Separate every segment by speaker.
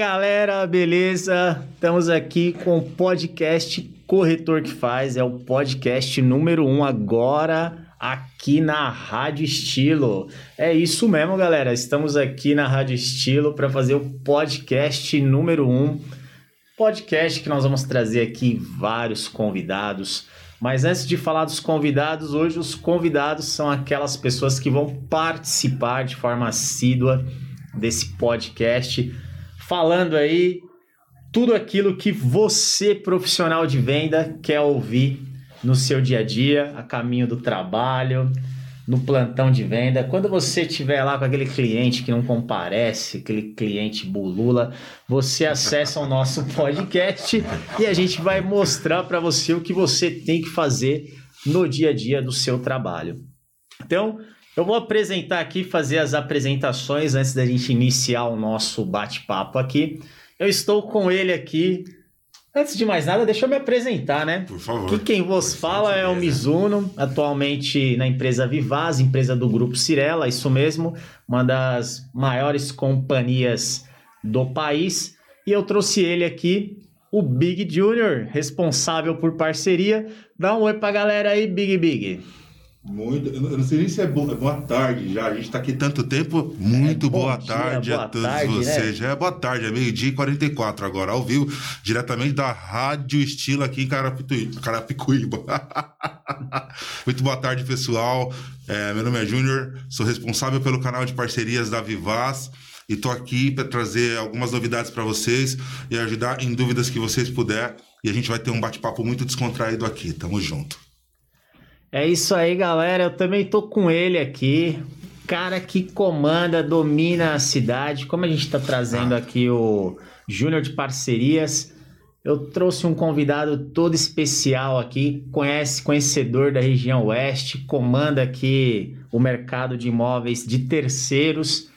Speaker 1: Galera, beleza? Estamos aqui com o podcast Corretor que Faz, é o podcast número um agora aqui na Rádio Estilo. É isso mesmo, galera. Estamos aqui na Rádio Estilo para fazer o podcast número um. Podcast que nós vamos trazer aqui vários convidados. Mas antes de falar dos convidados, hoje os convidados são aquelas pessoas que vão participar de forma assídua desse podcast, falando aí tudo aquilo que você, profissional de venda, quer ouvir no seu dia a dia, a caminho do trabalho, no plantão de venda. Quando você estiver lá com aquele cliente que não comparece, aquele cliente bulula, você acessa o nosso podcast e a gente vai mostrar para você o que você tem que fazer no dia a dia do seu trabalho. Então, eu vou apresentar aqui, fazer as apresentações antes da gente iniciar o nosso bate-papo aqui. Eu estou com ele aqui, Antes de mais nada, deixa eu me apresentar, né?
Speaker 2: Por favor.
Speaker 1: Que quem vos fala é o Mizuno, atualmente na empresa Vivaz, empresa do grupo Cirela, isso mesmo, uma das maiores companhias do país. E eu trouxe ele aqui, o Big Junior, responsável por parceria. Dá um oi pra galera aí, Big Big.
Speaker 2: Muito, eu não sei nem se é boa, boa tarde já. A gente está aqui tanto tempo. Muito
Speaker 1: É,
Speaker 2: boa
Speaker 1: dia,
Speaker 2: tarde
Speaker 1: boa
Speaker 2: a todos
Speaker 1: tarde, né?
Speaker 2: vocês. Já é boa tarde, é meio-dia e 44 agora, ao vivo, diretamente da Rádio Estilo aqui em Carapitu- Carapicuíba. Muito boa tarde, pessoal. É, meu nome é Júnior, sou responsável pelo canal de parcerias da Vivaz. E tô aqui para trazer algumas novidades para vocês e ajudar em dúvidas que vocês puder. E a gente vai ter um bate-papo muito descontraído aqui. Tamo junto.
Speaker 1: É isso aí, galera. Eu também tô com ele aqui. Cara que comanda, domina a cidade. Como a gente tá trazendo aqui o Júnior de Parcerias, eu trouxe um convidado todo especial aqui, conhece, conhecedor da região oeste, comanda aqui o mercado de imóveis de terceiros,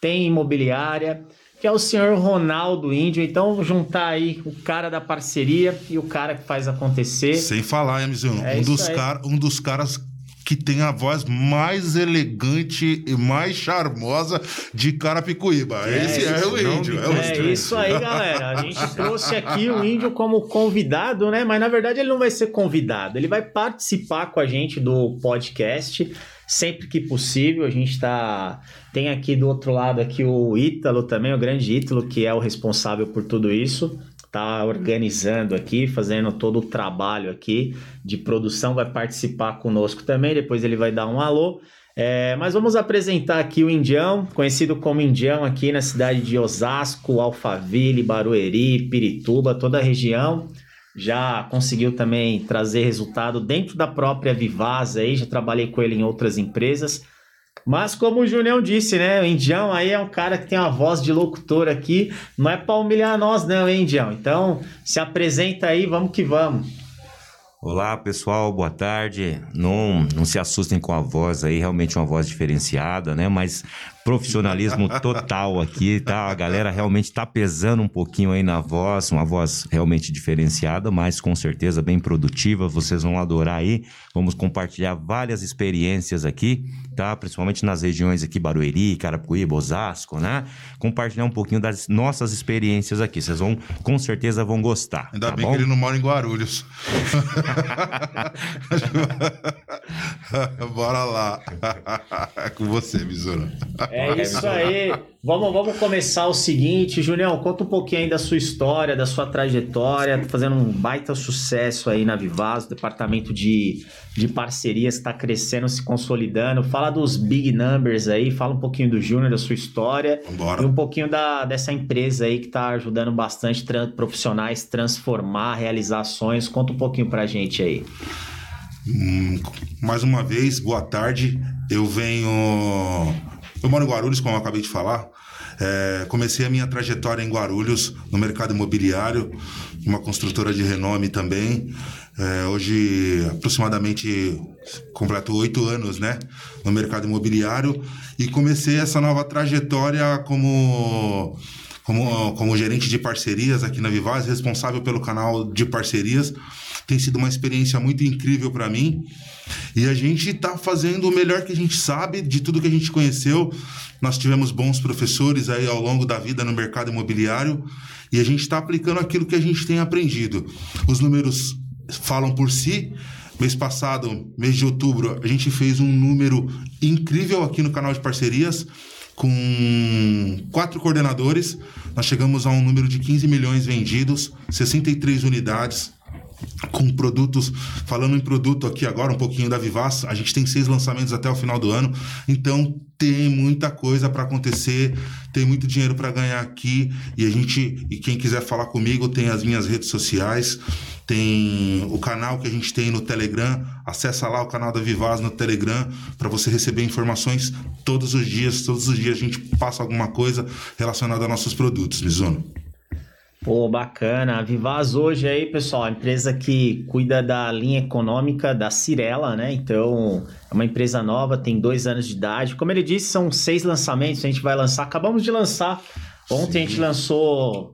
Speaker 1: tem imobiliária, que é o senhor Ronaldo Índio. Então, juntar aí o cara da parceria e o cara que faz acontecer.
Speaker 2: Sem falar, hein, Mizuno?
Speaker 1: É
Speaker 2: um, dos cara, um dos caras que tem a voz mais elegante e mais charmosa de Carapicuíba.
Speaker 1: É,
Speaker 2: Esse é o índio. É o
Speaker 1: É
Speaker 2: índio.
Speaker 1: isso aí, galera. A gente trouxe aqui o índio como convidado, né? Mas na verdade ele não vai ser convidado, ele vai participar com a gente do podcast sempre que possível. A gente tá tem aqui do outro lado aqui o Ítalo também, o grande Ítalo, que é o responsável por tudo isso. Tá organizando aqui, fazendo todo o trabalho aqui de produção, vai participar conosco também. Depois ele vai dar um alô. É, mas vamos apresentar aqui o Indião, conhecido como Indião aqui na cidade de Osasco, Alphaville, Barueri, Pirituba, toda a região. Já conseguiu também trazer resultado dentro da própria Vivaz aí, já trabalhei com ele em outras empresas. Mas como o Julião disse, né, o Indião aí é um cara que tem uma voz de locutor aqui, não é para humilhar nós não, hein, Indião? Então, se apresenta aí, vamos que vamos.
Speaker 3: Olá pessoal, boa tarde. Não, não se assustem com a voz aí, realmente uma voz diferenciada, né? Mas profissionalismo total aqui, tá? A galera realmente tá pesando um pouquinho aí na voz, uma voz realmente diferenciada, mas com certeza bem produtiva. Vocês vão adorar aí. Vamos compartilhar várias experiências aqui, tá? Principalmente nas regiões aqui, Barueri, Carapicuíba, Osasco, né? Compartilhar um pouquinho das nossas experiências aqui. Vocês vão, com certeza, vão gostar.
Speaker 2: Ainda
Speaker 3: tá
Speaker 2: bem
Speaker 3: bom?
Speaker 2: que ele não mora em Guarulhos. Bora lá. É com você, Mizuno.
Speaker 1: É isso aí. Vamos, vamos começar o seguinte, Julião, conta um pouquinho aí da sua história, da sua trajetória, tá fazendo um baita sucesso aí na Vivaz, o departamento de, de parcerias está crescendo, se consolidando. Fala dos big numbers aí, fala um pouquinho do Júnior, da sua história e
Speaker 2: Vambora.
Speaker 1: um pouquinho da, dessa empresa aí que está ajudando bastante tran- profissionais transformar, realizar ações. Conta um pouquinho pra gente aí.
Speaker 2: Hum, mais uma vez, boa tarde. Eu venho. Eu moro em Guarulhos, como eu acabei de falar. É, comecei a minha trajetória em Guarulhos, no mercado imobiliário, uma construtora de renome também. É, hoje, aproximadamente, completo oito anos né, no mercado imobiliário. E comecei essa nova trajetória como, como, como gerente de parcerias aqui na Vivaz, responsável pelo canal de parcerias Tem sido uma experiência muito incrível para mim. E a gente está fazendo o melhor que a gente sabe de tudo que a gente conheceu. Nós tivemos bons professores aí ao longo da vida no mercado imobiliário e a gente está aplicando aquilo que a gente tem aprendido. Os números falam por si. Mês passado, mês de outubro, a gente fez um número incrível aqui no canal de parcerias com quatro coordenadores. Nós chegamos a um número de 15 milhões vendidos, 63 unidades com produtos, falando em produto aqui agora, um pouquinho da Vivaz, a gente tem seis lançamentos até o final do ano, então tem muita coisa para acontecer, tem muito dinheiro para ganhar aqui e a gente, e quem quiser falar comigo, tem as minhas redes sociais, tem o canal que a gente tem no Telegram, acessa lá o canal da Vivaz no Telegram para você receber informações todos os dias, todos os dias a gente passa alguma coisa relacionada a nossos produtos, Mizuno.
Speaker 1: Pô, bacana. A Vivaz hoje aí, pessoal, empresa que cuida da linha econômica da Cirela, né? Então, é uma empresa nova, tem dois anos de idade. Como ele disse, são seis lançamentos, a gente vai lançar. Acabamos de lançar. Ontem Sim. a gente lançou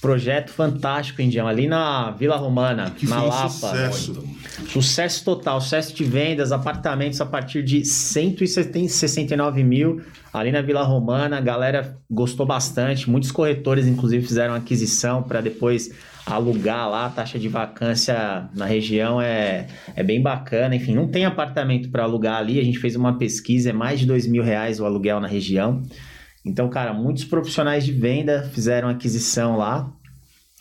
Speaker 1: Projeto fantástico, Indião, ali na Vila Romana,
Speaker 2: que
Speaker 1: na Lapa.
Speaker 2: Sucesso.
Speaker 1: sucesso total, sucesso de vendas, apartamentos a partir de 169 mil ali na Vila Romana. A galera gostou bastante, muitos corretores, inclusive, fizeram aquisição para depois alugar lá. A taxa de vacância na região é, é bem bacana. Enfim, não tem apartamento para alugar ali. A gente fez uma pesquisa, é mais de dois mil reais o aluguel na região. Então, cara, muitos profissionais de venda fizeram aquisição lá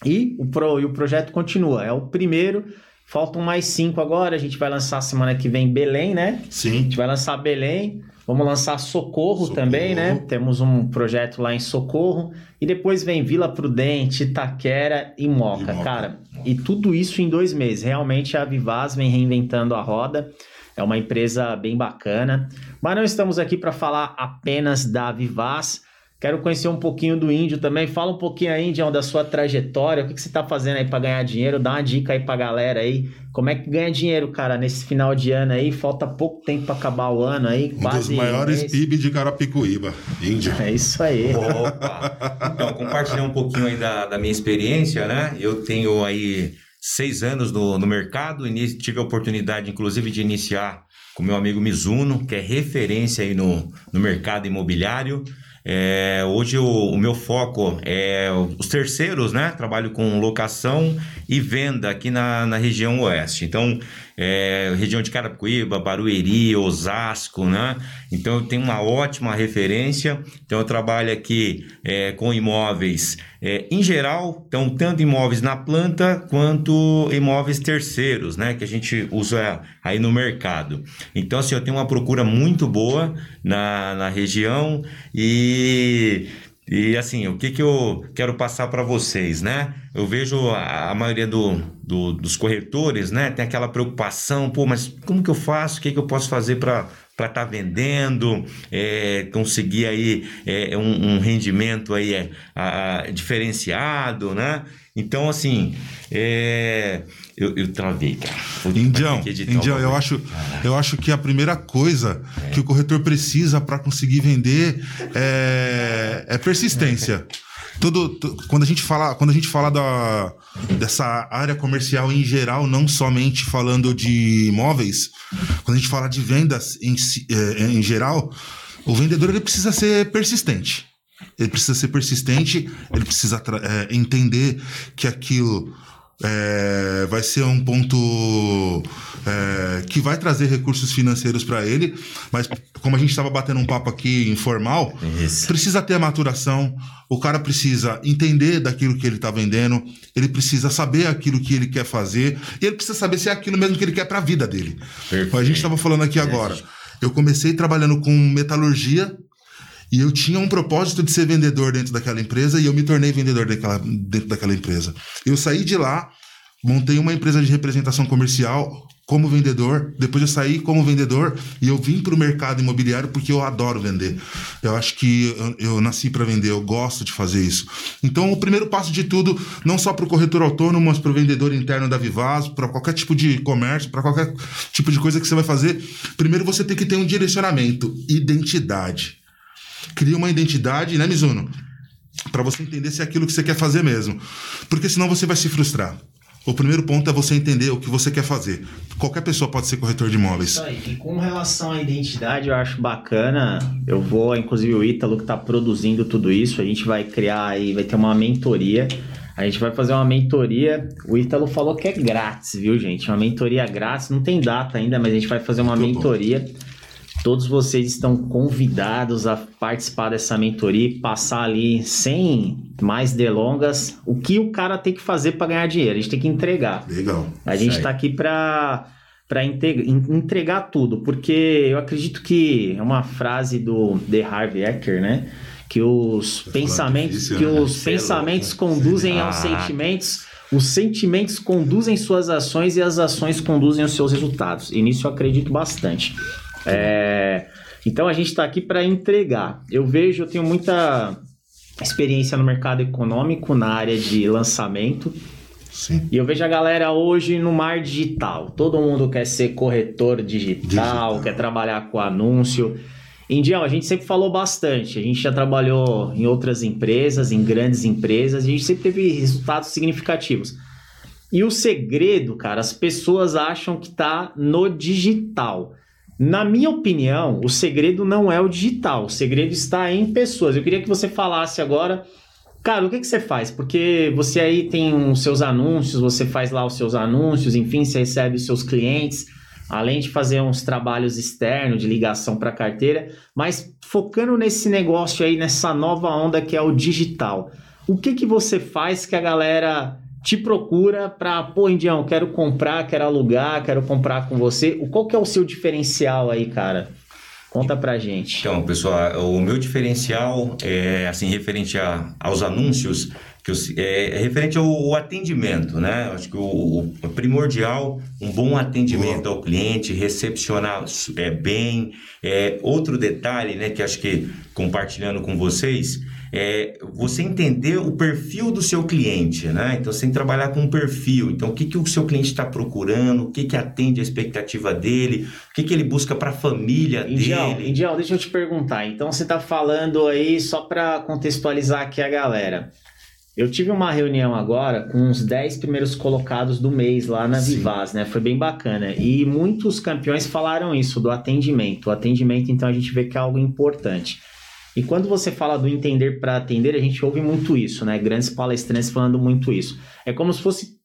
Speaker 1: e o, pro, e o projeto continua. É o primeiro, faltam mais cinco agora. A gente vai lançar semana que vem Belém, né?
Speaker 2: Sim.
Speaker 1: A gente vai lançar Belém. Vamos lançar Socorro, Socorro, também, né? Temos um projeto lá em Socorro. E depois vem Vila Prudente, Itaquera e Moca, e Moca. cara. E tudo isso em dois meses. Realmente a Vivaz vem reinventando a roda. É uma empresa bem bacana. Mas não estamos aqui para falar apenas da Vivaz. Quero conhecer um pouquinho do Índio também. Fala um pouquinho aí, Índio, da sua trajetória. O que, que você está fazendo aí para ganhar dinheiro? Dá uma dica aí para a galera aí. Como é que ganha dinheiro, cara, nesse final de ano aí? Falta pouco tempo para acabar o ano aí.
Speaker 2: Um dos maiores mês. PIB de Carapicuíba, Índio.
Speaker 1: É isso aí.
Speaker 3: Opa! Então, compartilhar um pouquinho aí da, da minha experiência, né? Eu tenho aí seis anos no, no mercado, tive a oportunidade, inclusive, de iniciar com meu amigo Mizuno, que é referência aí no, no mercado imobiliário. É, hoje o, o, meu foco é os terceiros, né? Trabalho com locação e venda aqui na, na região oeste. Então, é, região de Carapicuíba, Barueri, Osasco, né? Então eu tenho uma ótima referência. Então eu trabalho aqui é, com imóveis é, em geral, então tanto imóveis na planta quanto imóveis terceiros, né? Que a gente usa aí no mercado. Então assim, eu tenho uma procura muito boa na, na região e e assim, o que, que eu quero passar para vocês, né? Eu vejo a, a maioria do, do, dos corretores, né? Tem aquela preocupação, pô, mas como que eu faço? O que, que eu posso fazer para para estar tá vendendo, é, conseguir aí é, um, um, rendimento aí é, a, diferenciado, né? Então, assim, é, eu, eu travei, cara.
Speaker 2: Indião, Indião eu, acho, eu acho que a primeira coisa é. que o corretor precisa para conseguir vender é, é persistência. Todo, quando a gente fala, quando a gente fala da, dessa área comercial em geral, não somente falando de imóveis, quando a gente fala de vendas em, é, em geral, o vendedor ele precisa ser persistente. Ele precisa ser persistente, ele precisa é, entender que aquilo é, vai ser um ponto é, que vai trazer recursos financeiros para ele, mas como a gente estava batendo um papo aqui informal, Isso. precisa ter a maturação, o cara precisa entender daquilo que ele está vendendo, ele precisa saber aquilo que ele quer fazer, e ele precisa saber se é aquilo mesmo que ele quer para a vida dele. Perfeito. A gente estava falando aqui agora. Eu comecei trabalhando com metalurgia e eu tinha um propósito de ser vendedor dentro daquela empresa e eu me tornei vendedor daquela, dentro daquela empresa. Eu saí de lá, montei uma empresa de representação comercial como vendedor, depois eu saí como vendedor e eu vim para o mercado imobiliário porque eu adoro vender. Eu acho que eu, eu nasci para vender, eu gosto de fazer isso. Então, o primeiro passo de tudo, não só para o corretor autônomo, mas para o vendedor interno da Vivaz, para qualquer tipo de comércio, para qualquer tipo de coisa que você vai fazer, primeiro você tem que ter um direcionamento, identidade. Cria uma identidade, né, Mizuno? Para você entender se é aquilo que você quer fazer mesmo. Porque senão você vai se frustrar. o primeiro ponto é você entender o que você quer fazer. Qualquer pessoa pode ser corretor de imóveis.
Speaker 1: E com relação à identidade, eu acho bacana. Eu vou, inclusive, o Ítalo que está produzindo tudo isso, a gente vai criar aí, vai ter uma mentoria. A gente vai fazer uma mentoria. O Ítalo falou que é grátis, viu, gente? Uma mentoria grátis. Não tem data ainda, mas a gente vai fazer uma Muito mentoria. Bom Todos vocês estão convidados a participar dessa mentoria e passar ali sem mais delongas o que o cara tem que fazer para ganhar dinheiro. A gente tem que entregar.
Speaker 2: Legal.
Speaker 1: A gente está aqui para para entregar tudo, porque eu acredito que é uma frase do The Harvey Ecker, né? Que os pensamentos, difícil, que né? os Você pensamentos é conduzem ah. aos sentimentos, os sentimentos conduzem suas ações e as ações conduzem os seus resultados. E nisso eu acredito bastante. É, então a gente está aqui para entregar. Eu vejo, eu tenho muita experiência no mercado econômico na área de lançamento. Sim. E eu vejo a galera hoje no mar digital. Todo mundo quer ser corretor digital, digital. quer trabalhar com anúncio. Indião, a gente sempre falou bastante. A gente já trabalhou em outras empresas, em grandes empresas, e a gente sempre teve resultados significativos. E o segredo, cara, as pessoas acham que está no digital. Na minha opinião, o segredo não é o digital, o segredo está em pessoas. Eu queria que você falasse agora, cara, o que, que você faz? Porque você aí tem os seus anúncios, você faz lá os seus anúncios, enfim, você recebe os seus clientes, além de fazer uns trabalhos externos de ligação para carteira, mas focando nesse negócio aí, nessa nova onda que é o digital. O que, que você faz que a galera te procura para, pô, Indião, quero comprar, quero alugar, quero comprar com você. Qual que é o seu diferencial aí, cara? Conta pra gente.
Speaker 3: Então, pessoal, o meu diferencial é, assim, referente a, aos anúncios, que eu, é, é, referente ao, ao, atendimento, né? Acho que o, o, primordial, um bom atendimento ao cliente, recepcionar é, bem. É, outro detalhe, né, que acho que compartilhando com vocês, é você entender o perfil do seu cliente, né? Então, você tem que trabalhar com um perfil. Então, o que, que o seu cliente está procurando, o que, que atende a expectativa dele, o que, que ele busca para a família
Speaker 1: Indial,
Speaker 3: dele.
Speaker 1: Indial, deixa eu te perguntar. Então, você está falando aí, só para contextualizar aqui a galera. Eu tive uma reunião agora com os 10 primeiros colocados do mês lá na Sim. Vivaz, né? Foi bem bacana. E muitos campeões falaram isso, do atendimento. O atendimento, então, a gente vê que é algo importante. E quando você fala do entender para atender, a gente ouve muito isso, né? Grandes palestrantes falando muito isso. É como se fosse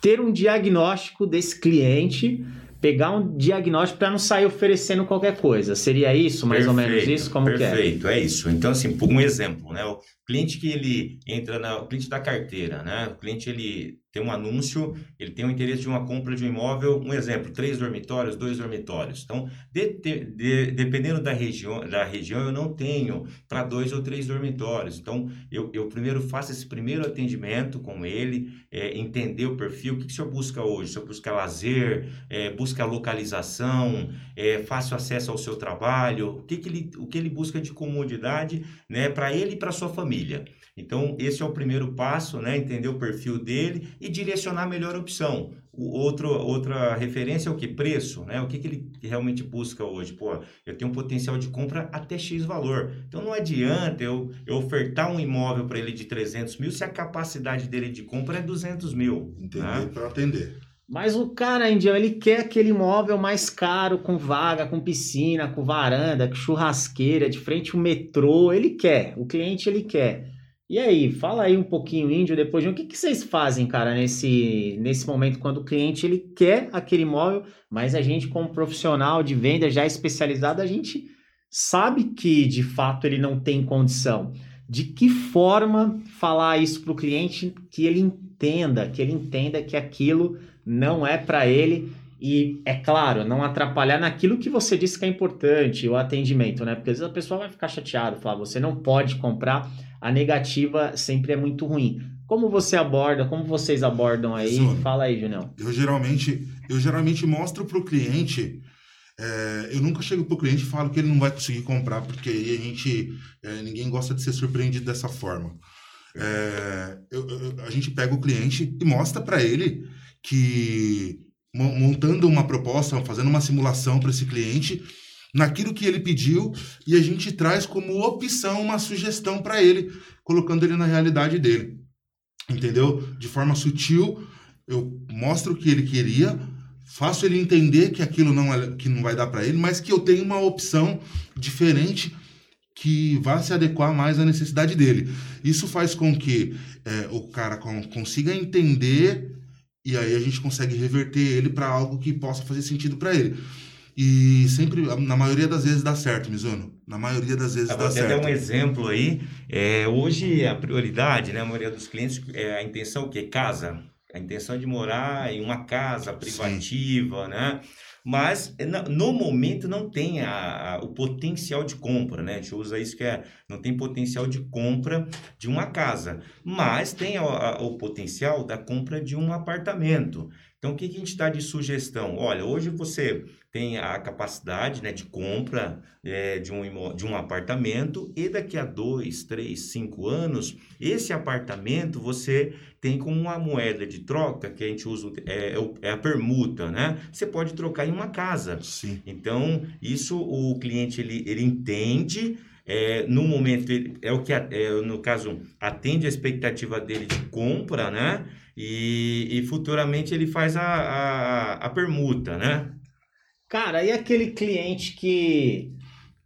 Speaker 1: ter um diagnóstico desse cliente, pegar um diagnóstico para não sair oferecendo qualquer coisa. Seria isso, mais perfeito, ou menos isso? Como
Speaker 3: perfeito,
Speaker 1: que
Speaker 3: é? Perfeito, é isso. Então, assim, um exemplo, né? Cliente que ele entra na... O cliente da carteira, né? O cliente, ele tem um anúncio, ele tem o interesse de uma compra de um imóvel, um exemplo, três dormitórios, dois dormitórios. Então, de, de, dependendo da região, da região, eu não tenho para dois ou três dormitórios. Então, eu, eu primeiro faço esse primeiro atendimento com ele, é, entender o perfil, o que, que o senhor busca hoje? O senhor busca lazer, é, busca localização, é, fácil acesso ao seu trabalho, o que, que, ele, o que ele busca de comodidade né, para ele e para sua família. Então, esse é o primeiro passo, né? Entender o perfil dele e direcionar a melhor opção. O outro, outra referência é o que? Preço, né? O que, que ele realmente busca hoje? Pô, eu tenho um potencial de compra até X valor. Então, não adianta eu, eu ofertar um imóvel para ele de 300 mil se a capacidade dele de compra é 200 mil.
Speaker 2: Entender né? para atender.
Speaker 1: Mas o cara, Indião, ele quer aquele imóvel mais caro, com vaga, com piscina, com varanda, com churrasqueira, de frente ao metrô. Ele quer, o cliente ele quer. E aí, fala aí um pouquinho, Índio, depois de o que, que vocês fazem, cara, nesse, nesse momento, quando o cliente ele quer aquele imóvel, mas a gente, como profissional de venda já especializado, a gente sabe que de fato ele não tem condição. De que forma falar isso para o cliente que ele entenda, que ele entenda que aquilo não é para ele e, é claro, não atrapalhar naquilo que você disse que é importante, o atendimento, né? Porque às vezes a pessoa vai ficar chateada, falar, você não pode comprar, a negativa sempre é muito ruim. Como você aborda, como vocês abordam aí? Sim. Fala aí, Julião.
Speaker 2: Eu geralmente, eu geralmente mostro para o cliente, é, eu nunca chego para o cliente e falo que ele não vai conseguir comprar, porque aí a gente, é, ninguém gosta de ser surpreendido dessa forma. É, eu, eu, a gente pega o cliente e mostra para ele que montando uma proposta, fazendo uma simulação para esse cliente, naquilo que ele pediu, e a gente traz como opção uma sugestão para ele, colocando ele na realidade dele. Entendeu? De forma sutil eu mostro o que ele queria, faço ele entender que aquilo não, é, que não vai dar para ele, mas que eu tenho uma opção diferente que vá se adequar mais à necessidade dele. Isso faz com que é, o cara consiga entender e aí a gente consegue reverter ele para algo que possa fazer sentido para ele. E sempre, na maioria das vezes, dá certo, Mizuno. Na maioria das vezes
Speaker 3: Eu
Speaker 2: dá
Speaker 3: vou
Speaker 2: certo.
Speaker 3: até um exemplo aí. É, hoje, a prioridade, né? A maioria dos clientes, é a intenção o quê? Casa. A intenção é de morar em uma casa privativa, Sim. né? Mas no momento não tem a, a, o potencial de compra, né? A gente usa isso que é, não tem potencial de compra de uma casa, mas tem a, o potencial da compra de um apartamento. Então, o que, que a gente dá de sugestão? Olha, hoje você tem a capacidade né, de compra é, de, um, de um apartamento e daqui a dois, três, cinco anos, esse apartamento você tem como uma moeda de troca que a gente usa, é, é, é a permuta, né? Você pode trocar em uma casa.
Speaker 2: Sim.
Speaker 3: Então, isso o cliente ele, ele entende, é, no momento, é o que, é, no caso, atende a expectativa dele de compra, né? E, e futuramente ele faz a, a, a permuta, né?
Speaker 1: Cara, e aquele cliente que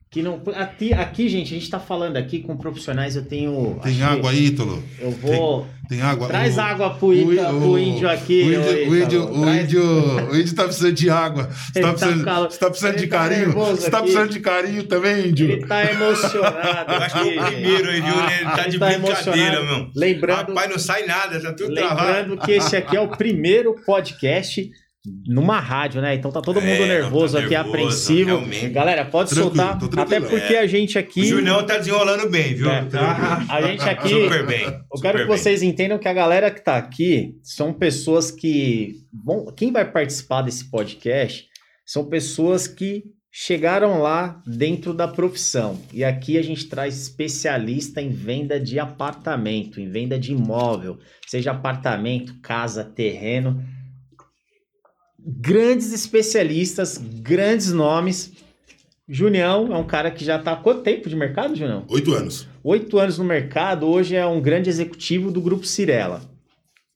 Speaker 1: que não aqui, aqui gente, a gente tá falando aqui com profissionais, eu tenho
Speaker 2: Tem água aí, Ítalo?
Speaker 1: Eu vou
Speaker 2: tem, tem água.
Speaker 1: Traz o, água pro, Ita, o, pro índio aqui.
Speaker 2: O índio, o índio, o índio, o índio tá precisando de água. Você tá, tá precisando, tá, você tá precisando de tá carinho? Você tá precisando de carinho também, índio?
Speaker 1: Ele tá emocionado.
Speaker 3: Eu acho que é o primeiro? Ah, ele tá de tá brincadeira, meu.
Speaker 1: Lembrando,
Speaker 3: Rapaz, não sai nada, tá tudo
Speaker 1: lembrando
Speaker 3: travado.
Speaker 1: Lembrando que esse aqui é o primeiro podcast numa rádio, né? Então tá todo mundo é, nervoso tá aqui, nervoso, apreensivo. Realmente. Galera, pode soltar, até porque é. a gente aqui. O
Speaker 3: Julião tá desenrolando bem, viu? É,
Speaker 1: tá. A gente aqui.
Speaker 3: Super bem.
Speaker 1: Eu quero que vocês entendam que a galera que tá aqui são pessoas que. Bom, quem vai participar desse podcast são pessoas que chegaram lá dentro da profissão. E aqui a gente traz especialista em venda de apartamento, em venda de imóvel, seja apartamento, casa, terreno grandes especialistas, grandes nomes. Junião é um cara que já está há quanto tempo de mercado, Junião?
Speaker 2: Oito anos.
Speaker 1: Oito anos no mercado, hoje é um grande executivo do Grupo Cirela.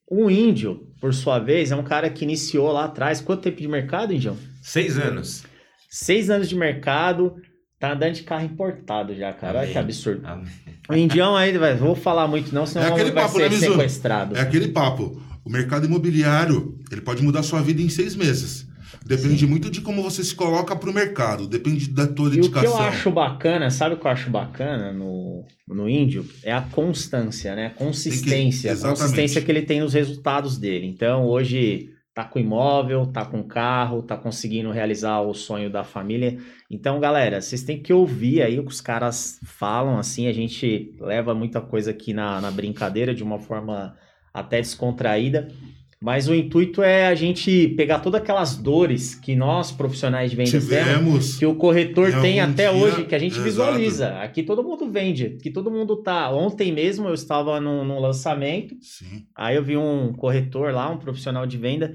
Speaker 1: O Índio, por sua vez, é um cara que iniciou lá atrás. Quanto tempo de mercado, Índio?
Speaker 3: Seis anos.
Speaker 1: Seis anos de mercado, tá andando de carro importado já, cara. Olha que absurdo. Amém. O Indião aí, vai, vou falar muito não, senão é vai ser né, sequestrado.
Speaker 2: É aquele papo. O mercado imobiliário, ele pode mudar sua vida em seis meses. Depende Sim. muito de como você se coloca para o mercado, depende da tua dedicação.
Speaker 1: E o que eu acho bacana, sabe o que eu acho bacana no, no índio? É a constância, né? A consistência. Que, a consistência que ele tem nos resultados dele. Então, hoje tá com imóvel, tá com carro, tá conseguindo realizar o sonho da família. Então, galera, vocês têm que ouvir aí o que os caras falam, assim, a gente leva muita coisa aqui na, na brincadeira de uma forma até descontraída. Mas o intuito é a gente pegar todas aquelas dores que nós, profissionais de vendas, temos, que o corretor tem até dia, hoje, que a gente visualiza. Aqui todo mundo vende, aqui todo mundo tá. Ontem mesmo eu estava num, num lançamento,
Speaker 2: Sim.
Speaker 1: aí eu vi um corretor lá, um profissional de venda,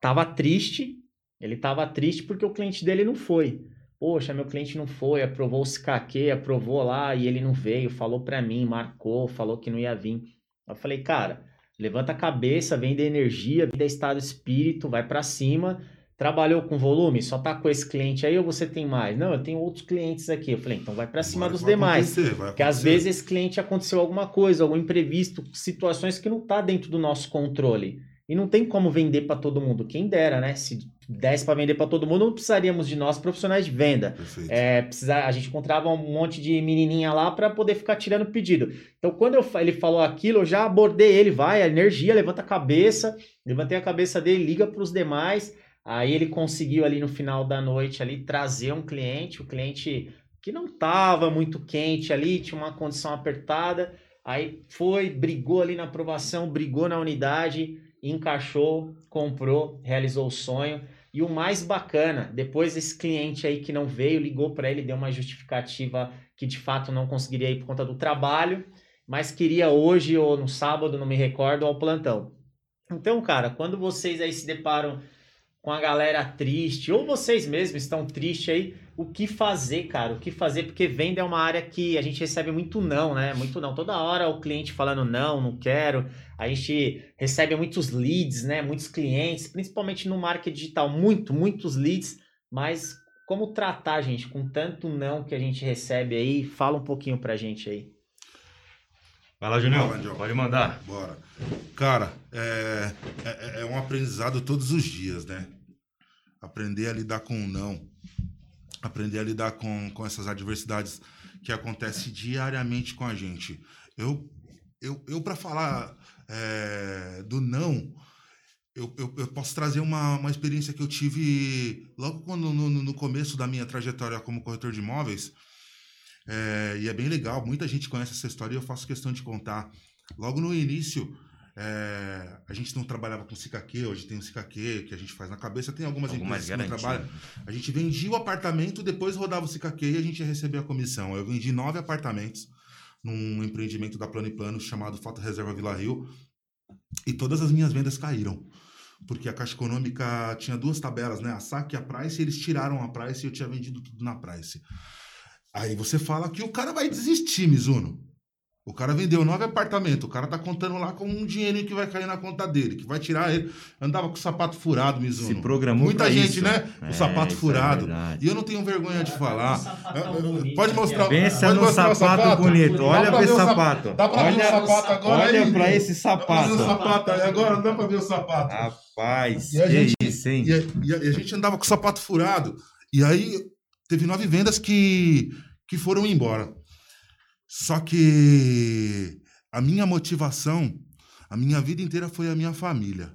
Speaker 1: tava triste. Ele tava triste porque o cliente dele não foi. Poxa, meu cliente não foi, aprovou o SKQ, aprovou lá e ele não veio, falou para mim, marcou, falou que não ia vir. Eu falei, cara, Levanta a cabeça, vem da energia, vem da estado espírito, vai para cima. Trabalhou com volume? Só tá com esse cliente aí ou você tem mais? Não, eu tenho outros clientes aqui. Eu falei, então vai para cima dos demais. Porque às vezes esse cliente aconteceu alguma coisa, algum imprevisto, situações que não tá dentro do nosso controle. E não tem como vender para todo mundo. Quem dera, né? Se desse para vender para todo mundo, não precisaríamos de nós profissionais de venda. É, precisar, a gente encontrava um monte de menininha lá para poder ficar tirando pedido. Então, quando eu, ele falou aquilo, eu já abordei ele, vai, a energia, levanta a cabeça, levantei a cabeça dele, liga para os demais. Aí ele conseguiu ali no final da noite ali trazer um cliente, o cliente que não estava muito quente ali, tinha uma condição apertada. Aí foi, brigou ali na aprovação, brigou na unidade, encaixou, comprou, realizou o sonho. E o mais bacana, depois esse cliente aí que não veio, ligou para ele, deu uma justificativa que de fato não conseguiria ir por conta do trabalho, mas queria hoje ou no sábado, não me recordo, ao plantão. Então, cara, quando vocês aí se deparam com a galera triste, ou vocês mesmos estão tristes aí, o que fazer, cara? O que fazer? Porque venda é uma área que a gente recebe muito não, né? Muito não. Toda hora o cliente falando não, não quero. A gente recebe muitos leads, né? Muitos clientes, principalmente no marketing digital, muito, muitos leads, mas como tratar, gente, com tanto não que a gente recebe aí? Fala um pouquinho pra gente aí.
Speaker 3: Vai lá.
Speaker 2: Bora, Diogo.
Speaker 3: Pode mandar.
Speaker 2: Bora. Cara, é, é, é um aprendizado todos os dias, né? Aprender a lidar com o não. Aprender a lidar com, com essas adversidades que acontecem diariamente com a gente. Eu, eu, eu para falar é, do não, eu, eu, eu posso trazer uma, uma experiência que eu tive logo quando, no no começo da minha trajetória como corretor de imóveis. É, e é bem legal, muita gente conhece essa história e eu faço questão de contar. Logo no início, é, a gente não trabalhava com CKQ, hoje tem o CKQ que a gente faz na cabeça, tem algumas empresas que não trabalham. A gente vendia o apartamento, depois rodava o CKQ e a gente recebia a comissão. Eu vendi nove apartamentos num empreendimento da Plano e Plano chamado Foto Reserva Vila Rio e todas as minhas vendas caíram. Porque a Caixa Econômica tinha duas tabelas, né? A SAC e a Price, e eles tiraram a Price e eu tinha vendido tudo na Price. Aí você fala que o cara vai desistir, Mizuno. O cara vendeu nove apartamentos, o cara tá contando lá com um dinheirinho que vai cair na conta dele, que vai tirar ele. Andava com o sapato furado, Mizuno.
Speaker 3: Se programou
Speaker 2: Muita gente,
Speaker 3: isso.
Speaker 2: né?
Speaker 3: É,
Speaker 2: O sapato
Speaker 3: é
Speaker 2: furado.
Speaker 3: verdade.
Speaker 2: e eu não tenho vergonha de falar.
Speaker 1: bonito
Speaker 2: Pode mostrar.
Speaker 3: Pensa
Speaker 2: pode
Speaker 3: no
Speaker 2: mostrar o
Speaker 3: sapato, bonito.
Speaker 2: Dá
Speaker 3: Olha
Speaker 2: pra ver
Speaker 3: esse sapato.
Speaker 2: Dá pra ver
Speaker 3: Olha,
Speaker 2: o sapato agora
Speaker 3: olha
Speaker 2: aí,
Speaker 3: pra esse
Speaker 2: Dá ver
Speaker 3: sapato.
Speaker 2: sapato aí agora, dá pra ver o sapato.
Speaker 3: Rapaz,
Speaker 2: E a
Speaker 3: que
Speaker 2: gente-
Speaker 3: isso, hein?
Speaker 2: E a, e a- e a gente andava com o sapato furado. E aí teve nove vendas que, que foram embora. Só que a minha motivação, a minha vida inteira foi a minha família.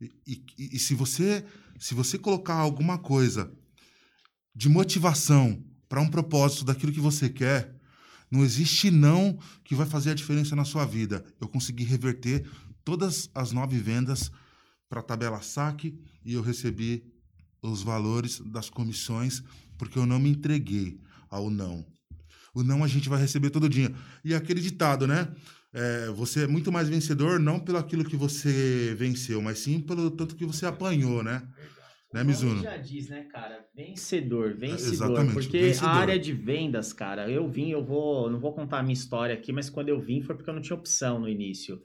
Speaker 2: E, e- e se você se você colocar alguma coisa de motivação para um propósito daquilo que você quer, não existe não que vai fazer a diferença na sua vida. Eu consegui reverter todas as nove vendas para a tabela saque e eu recebi os valores das comissões porque eu não me entreguei ao não. O não a gente vai receber todo dia. E aquele ditado, né? É, você é muito mais vencedor não pelo aquilo que você venceu, mas sim pelo tanto que você apanhou, né? Né, Mizuno?
Speaker 1: já diz, né, cara? Vencedor, vencedor.
Speaker 2: exatamente,
Speaker 1: porque
Speaker 2: vencedor.
Speaker 1: a área de vendas, cara, eu vim, eu vou, não vou contar a minha história aqui, mas quando eu vim foi porque eu não tinha opção no início.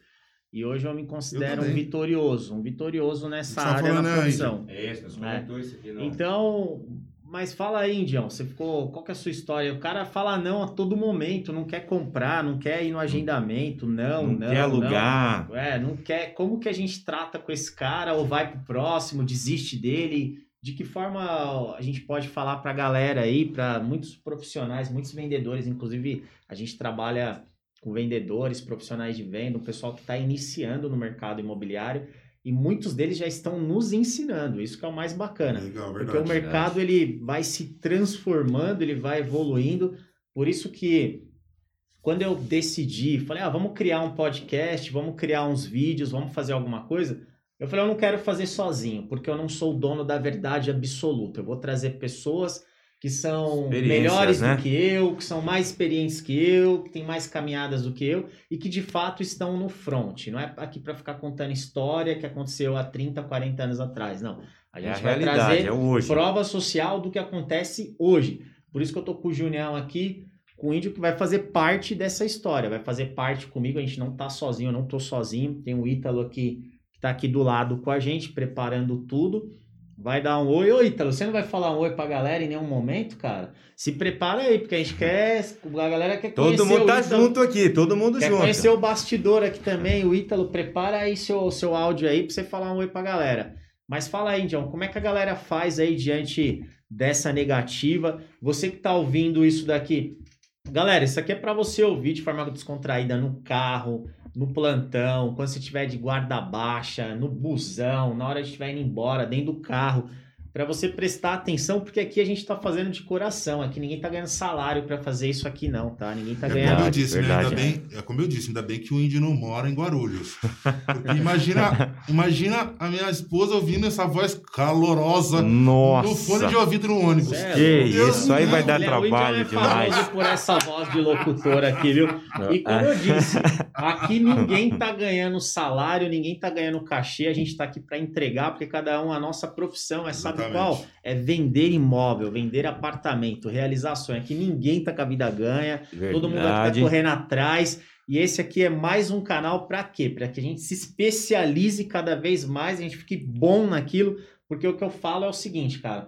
Speaker 1: E hoje eu me considero um
Speaker 2: também.
Speaker 1: vitorioso, um vitorioso nessa
Speaker 2: tá
Speaker 1: área
Speaker 2: né,
Speaker 1: profissão.
Speaker 3: É isso, você
Speaker 1: comentou
Speaker 3: isso aqui
Speaker 1: Então, mas fala aí, Indião, você ficou, qual que é a sua história? O cara fala não a todo momento, não quer comprar, não quer ir no agendamento, não,
Speaker 3: Não,
Speaker 1: não,
Speaker 3: quer alugar.
Speaker 1: não. É, não quer. Como que a gente trata com esse cara ou vai pro próximo, desiste dele? De que forma a gente pode falar pra galera aí, para muitos profissionais, muitos vendedores, inclusive a gente trabalha com vendedores, profissionais de venda, o pessoal que está iniciando no mercado imobiliário e muitos deles já estão nos ensinando. Isso que é o mais bacana.
Speaker 2: Legal,
Speaker 1: Porque
Speaker 2: verdade.
Speaker 1: o mercado ele vai se transformando, ele vai evoluindo. Por isso que quando eu decidi, falei, ah, vamos criar um podcast, vamos criar uns vídeos, vamos fazer alguma coisa. Eu falei, eu não quero fazer sozinho, porque eu não sou o dono da verdade absoluta. Eu vou trazer pessoas que são melhores
Speaker 3: né?
Speaker 1: do que eu, que são mais experientes que eu, que têm mais caminhadas do que eu e que de fato estão no front. Não é aqui para ficar contando história que aconteceu há 30, 40 anos atrás, não. A
Speaker 3: É
Speaker 1: gente
Speaker 3: a
Speaker 1: vai trazer
Speaker 3: é hoje.
Speaker 1: prova social do que acontece hoje. Por isso que eu tô com o Junião aqui, com o Índio, que vai fazer parte dessa história, vai fazer parte comigo. A gente não tá sozinho, eu não tô sozinho. Tem o Ítalo aqui, que tá aqui do lado com a gente, preparando tudo. Vai dar um oi. Ô, Ítalo, você não vai falar um oi pra galera em nenhum momento, cara? Se prepara aí, porque a gente quer. A galera quer conhecer
Speaker 3: Todo mundo tá junto aqui, todo mundo
Speaker 1: Quer
Speaker 3: junto.
Speaker 1: conhecer o bastidor aqui também, o Ítalo, prepara aí seu, seu áudio aí pra você falar um oi pra galera. Mas fala aí, Indião, como é que a galera faz aí diante dessa negativa? Você que tá ouvindo isso daqui. Galera, isso aqui é para você ouvir de forma descontraída no carro, no plantão, quando você estiver de guarda baixa, no busão, na hora de estiver indo embora, dentro do carro. Para você prestar atenção, porque aqui a gente tá fazendo de coração. Aqui ninguém tá ganhando salário para fazer isso aqui, não, tá? Ninguém tá
Speaker 2: É
Speaker 1: ganhando.
Speaker 2: como eu
Speaker 3: Verdade,
Speaker 2: disse, né?
Speaker 3: verdade,
Speaker 2: Ainda bem, é como eu disse, ainda bem que o índio não mora em Guarulhos. Porque imagina, imagina a minha esposa ouvindo essa voz calorosa
Speaker 3: Nossa.
Speaker 2: no fone de ouvido no ônibus.
Speaker 1: Sério?
Speaker 3: Que
Speaker 2: Deus
Speaker 3: isso aí vai dar
Speaker 1: Índio
Speaker 3: trabalho
Speaker 1: é
Speaker 3: demais.
Speaker 1: por essa voz de locutor aqui, viu? E como eu disse, aqui ninguém tá ganhando salário, ninguém tá ganhando cachê, a gente tá aqui para entregar, porque cada um a nossa profissão é sabe Qual? É vender imóvel, vender apartamento, realizar sonho. Aqui ninguém tá com a vida ganha, todo mundo tá
Speaker 3: Verdade.
Speaker 1: correndo atrás. E esse aqui é mais um canal para quê? Para que a gente se especialize cada vez mais, a gente fique bom naquilo, porque o que eu falo é o seguinte, cara.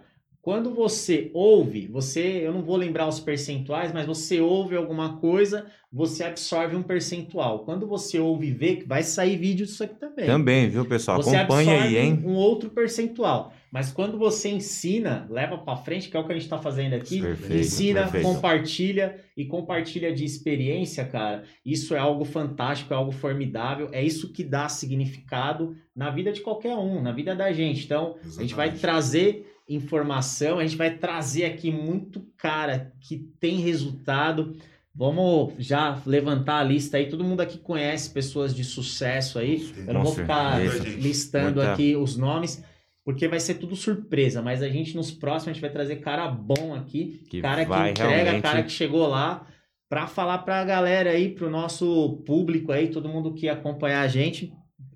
Speaker 1: Quando você ouve, você, eu não vou lembrar os percentuais, mas você ouve alguma coisa, você absorve um percentual. Quando você ouve e vê, vai sair vídeo disso aqui também.
Speaker 3: Também, viu, pessoal?
Speaker 1: Você
Speaker 3: Acompanha aí, hein?
Speaker 1: um outro percentual. Mas quando você ensina, leva para frente, que é o que a gente está fazendo aqui,
Speaker 3: Perfeito,
Speaker 1: ensina,
Speaker 3: perfeito.
Speaker 1: compartilha e compartilha de experiência, cara. Isso é algo fantástico, é algo formidável. É isso que dá significado na vida de qualquer um, na vida da gente. Então, a gente vai
Speaker 2: Exatamente.
Speaker 1: trazer informação, a gente vai trazer aqui muito cara que tem resultado. Vamos já levantar a lista aí. Todo mundo aqui conhece pessoas de sucesso aí. Eu não vou ficar
Speaker 3: certeza.
Speaker 1: listando
Speaker 3: Muita-
Speaker 1: aqui os nomes, porque vai ser tudo surpresa. Mas a gente, nos próximos, a gente vai trazer cara bom aqui.
Speaker 3: Que
Speaker 1: cara que entrega,
Speaker 3: realmente-
Speaker 1: cara que chegou lá. Pra falar pra galera aí, pro nosso público aí, todo mundo que acompanhar a gente.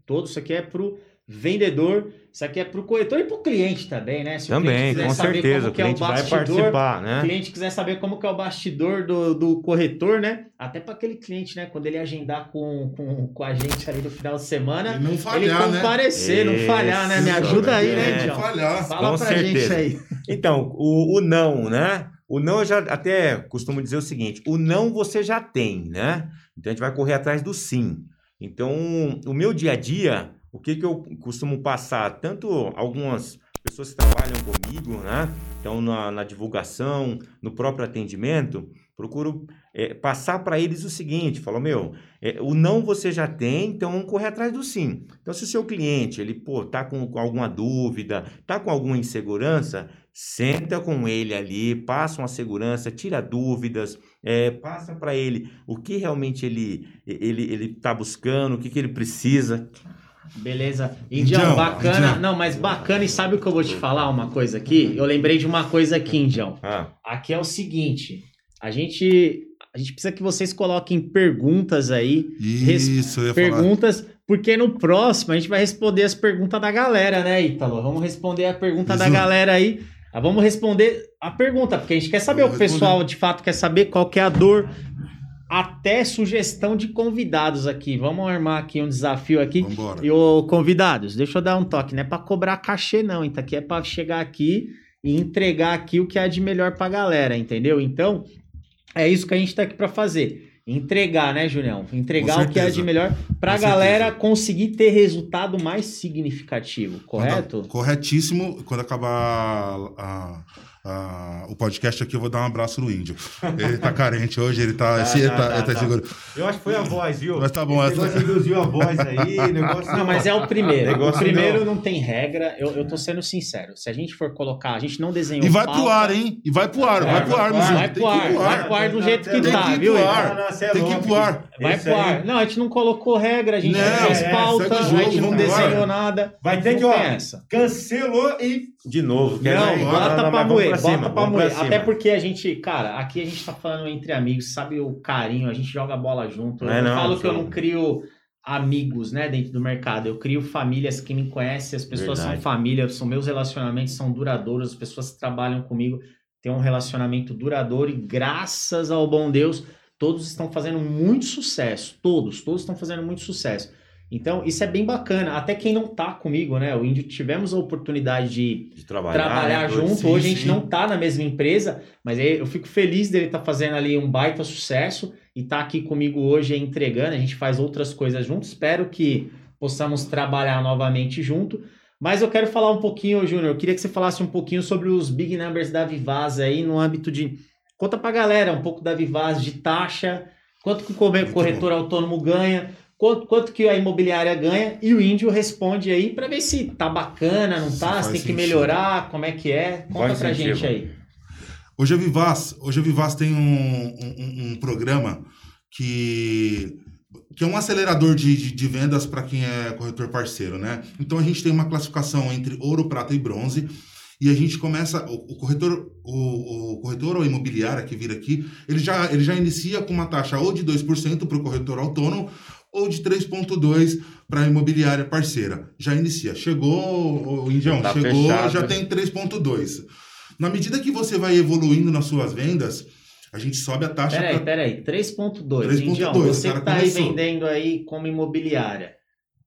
Speaker 1: Todo isso aqui é pro vendedor, isso aqui é pro corretor e pro cliente também, né? Se o cliente
Speaker 3: Também,
Speaker 1: quiser
Speaker 3: com
Speaker 1: saber
Speaker 3: certeza.
Speaker 1: como
Speaker 3: O
Speaker 1: que é
Speaker 3: cliente vai
Speaker 1: bastidor,
Speaker 3: participar,
Speaker 1: o
Speaker 3: né?
Speaker 1: cliente quiser saber como que é o bastidor do, do corretor, né? Até para aquele cliente, né? Quando ele agendar com, com, com a gente ali no final de semana,
Speaker 2: E não
Speaker 1: ele
Speaker 2: falhar, né?
Speaker 1: comparecer, não
Speaker 3: Isso,
Speaker 1: falhar, né? Me ajuda aí, né,
Speaker 3: é.
Speaker 2: Não falhar.
Speaker 1: Fala
Speaker 3: Com
Speaker 1: pra
Speaker 3: certeza.
Speaker 1: gente aí.
Speaker 3: Então, o, o não, né? O não eu já até costumo dizer o seguinte: o não você já tem, né? Então a gente vai correr atrás do sim. Então, o meu dia a dia, o que, que eu costumo passar? Tanto algumas pessoas que trabalham comigo, né? Então, na, na divulgação, no próprio atendimento, procuro é, passar para eles o seguinte: falo, meu, é, o não você já tem, então vamos correr atrás do sim. Então, se o seu cliente, ele, pô, tá com, com alguma dúvida, tá com alguma insegurança, senta com ele ali, passa uma segurança, tira dúvidas, é, passa para ele o que realmente ele ele ele está buscando, o que, que ele precisa.
Speaker 1: Beleza. Indião,
Speaker 2: Indião,
Speaker 1: bacana.
Speaker 2: Indião.
Speaker 1: Não, mas bacana. E sabe o que eu vou te falar? Uma coisa aqui? Eu lembrei de uma coisa aqui, Indião.
Speaker 3: Ah,
Speaker 1: Aqui é o seguinte: a gente, a gente precisa que vocês coloquem perguntas aí.
Speaker 2: Isso, eu ia falar.
Speaker 1: perguntas, porque no próximo a gente vai responder as perguntas da galera, né, Ítalo? Vamos responder a pergunta da
Speaker 2: Isso.
Speaker 1: galera aí. Ah, Vamos responder a pergunta, porque a gente quer saber, o pessoal de fato quer saber qual que é a dor, até sugestão de convidados aqui. Vamos armar aqui um desafio aqui.
Speaker 2: Vambora.
Speaker 1: E ô, convidados, deixa eu dar um toque, não é pra cobrar cachê não, então aqui é pra chegar aqui e entregar aqui o que é de melhor pra galera, entendeu? Então, é isso que a gente tá aqui pra fazer. Entregar, né, Julião? Entregar o que é de melhor pra
Speaker 2: Com
Speaker 1: galera
Speaker 2: certeza.
Speaker 1: conseguir ter resultado mais significativo, correto?
Speaker 2: Quando- corretíssimo. Quando acabar a- a- o podcast aqui, eu vou dar um abraço no índio. Ele tá carente hoje, ele tá,
Speaker 3: Tá,
Speaker 2: ele
Speaker 3: tá,
Speaker 2: tá,
Speaker 3: tá,
Speaker 2: ele tá
Speaker 3: tá.
Speaker 2: seguro.
Speaker 3: eu acho que foi a voz, viu?
Speaker 2: Mas tá bom,
Speaker 3: Esse
Speaker 2: essa-
Speaker 3: negócio induziu a voz aí, negócio
Speaker 1: Não, mas é o primeiro.
Speaker 3: Negócio
Speaker 1: o primeiro não. tem regra. Eu, eu tô sendo sincero. Se a gente for colocar, a gente não desenhou
Speaker 2: E vai pro ar, hein? E vai pro ar,
Speaker 1: É,
Speaker 2: vai pro ar, meu
Speaker 1: vai
Speaker 2: filho.
Speaker 1: pro ar, vai pro ar do jeito que
Speaker 2: Tem
Speaker 1: tá,
Speaker 2: que ir
Speaker 1: viu,
Speaker 2: ar. Tem que ir pro ar.
Speaker 1: Vai pro ar. Não, a gente não colocou regra, a gente não,
Speaker 2: Não,
Speaker 1: fez
Speaker 3: é,
Speaker 1: pauta, a gente não desenhou nada.
Speaker 3: Vai ter
Speaker 1: Não
Speaker 3: que, ó. Cancelou e de novo. quer
Speaker 1: Não, bota
Speaker 3: não,
Speaker 1: pra moer, bota pra moer. Até porque a gente, cara, aqui a gente tá falando entre amigos, sabe o carinho, a gente joga bola junto. Eu
Speaker 3: É, não,
Speaker 1: falo que eu não crio amigos, né, dentro do mercado. Eu crio famílias que me conhecem, as pessoas
Speaker 3: Verdade.
Speaker 1: são família, são meus relacionamentos são duradouros, as pessoas que trabalham comigo têm um relacionamento duradouro e graças ao bom Deus, todos estão fazendo muito sucesso, todos, todos estão fazendo muito sucesso. Então, isso é bem bacana. Até quem não tá comigo, né? O Índio tivemos a oportunidade de
Speaker 3: De trabalhar,
Speaker 1: trabalhar
Speaker 3: né,
Speaker 1: junto.
Speaker 2: Sim,
Speaker 1: Hoje a gente não tá na mesma empresa, mas eu fico feliz dele estar fazendo ali um baita sucesso e tá aqui comigo hoje entregando. A gente faz outras coisas juntos. Espero que possamos trabalhar novamente junto. Mas eu quero falar um pouquinho, Júnior. Eu queria que você falasse um pouquinho sobre os big numbers da Vivaz aí no âmbito de. Conta pra galera um pouco da Vivaz de taxa, quanto que o corretor autônomo ganha, quanto, quanto que a imobiliária ganha e o índio responde aí para ver se tá bacana, não tá, se tem que melhorar, como é que é. Conta pra
Speaker 3: incentivo.
Speaker 1: gente aí.
Speaker 2: Hoje a Vivaz, hoje a Vivaz tem um, um- um programa que, que é um acelerador de, de, de vendas para quem é corretor parceiro, né? Então a gente tem uma classificação entre ouro, prata e bronze. E a gente começa, o, o corretor, o, o corretor ou imobiliária que vira aqui, ele já, ele já inicia com uma taxa ou de 2% para o corretor autônomo ou de 3,2% para a imobiliária parceira. Já inicia. Chegou, o Indião,
Speaker 3: Tá
Speaker 2: chegou,
Speaker 3: fechado.
Speaker 2: já tem 3,2%. Na medida que você vai evoluindo nas suas vendas, a gente sobe a taxa
Speaker 1: Peraí,
Speaker 2: pra-
Speaker 1: peraí, 3.2.
Speaker 2: 3.2,
Speaker 1: Indião,
Speaker 2: o
Speaker 1: você que tá aí vendendo aí como imobiliária,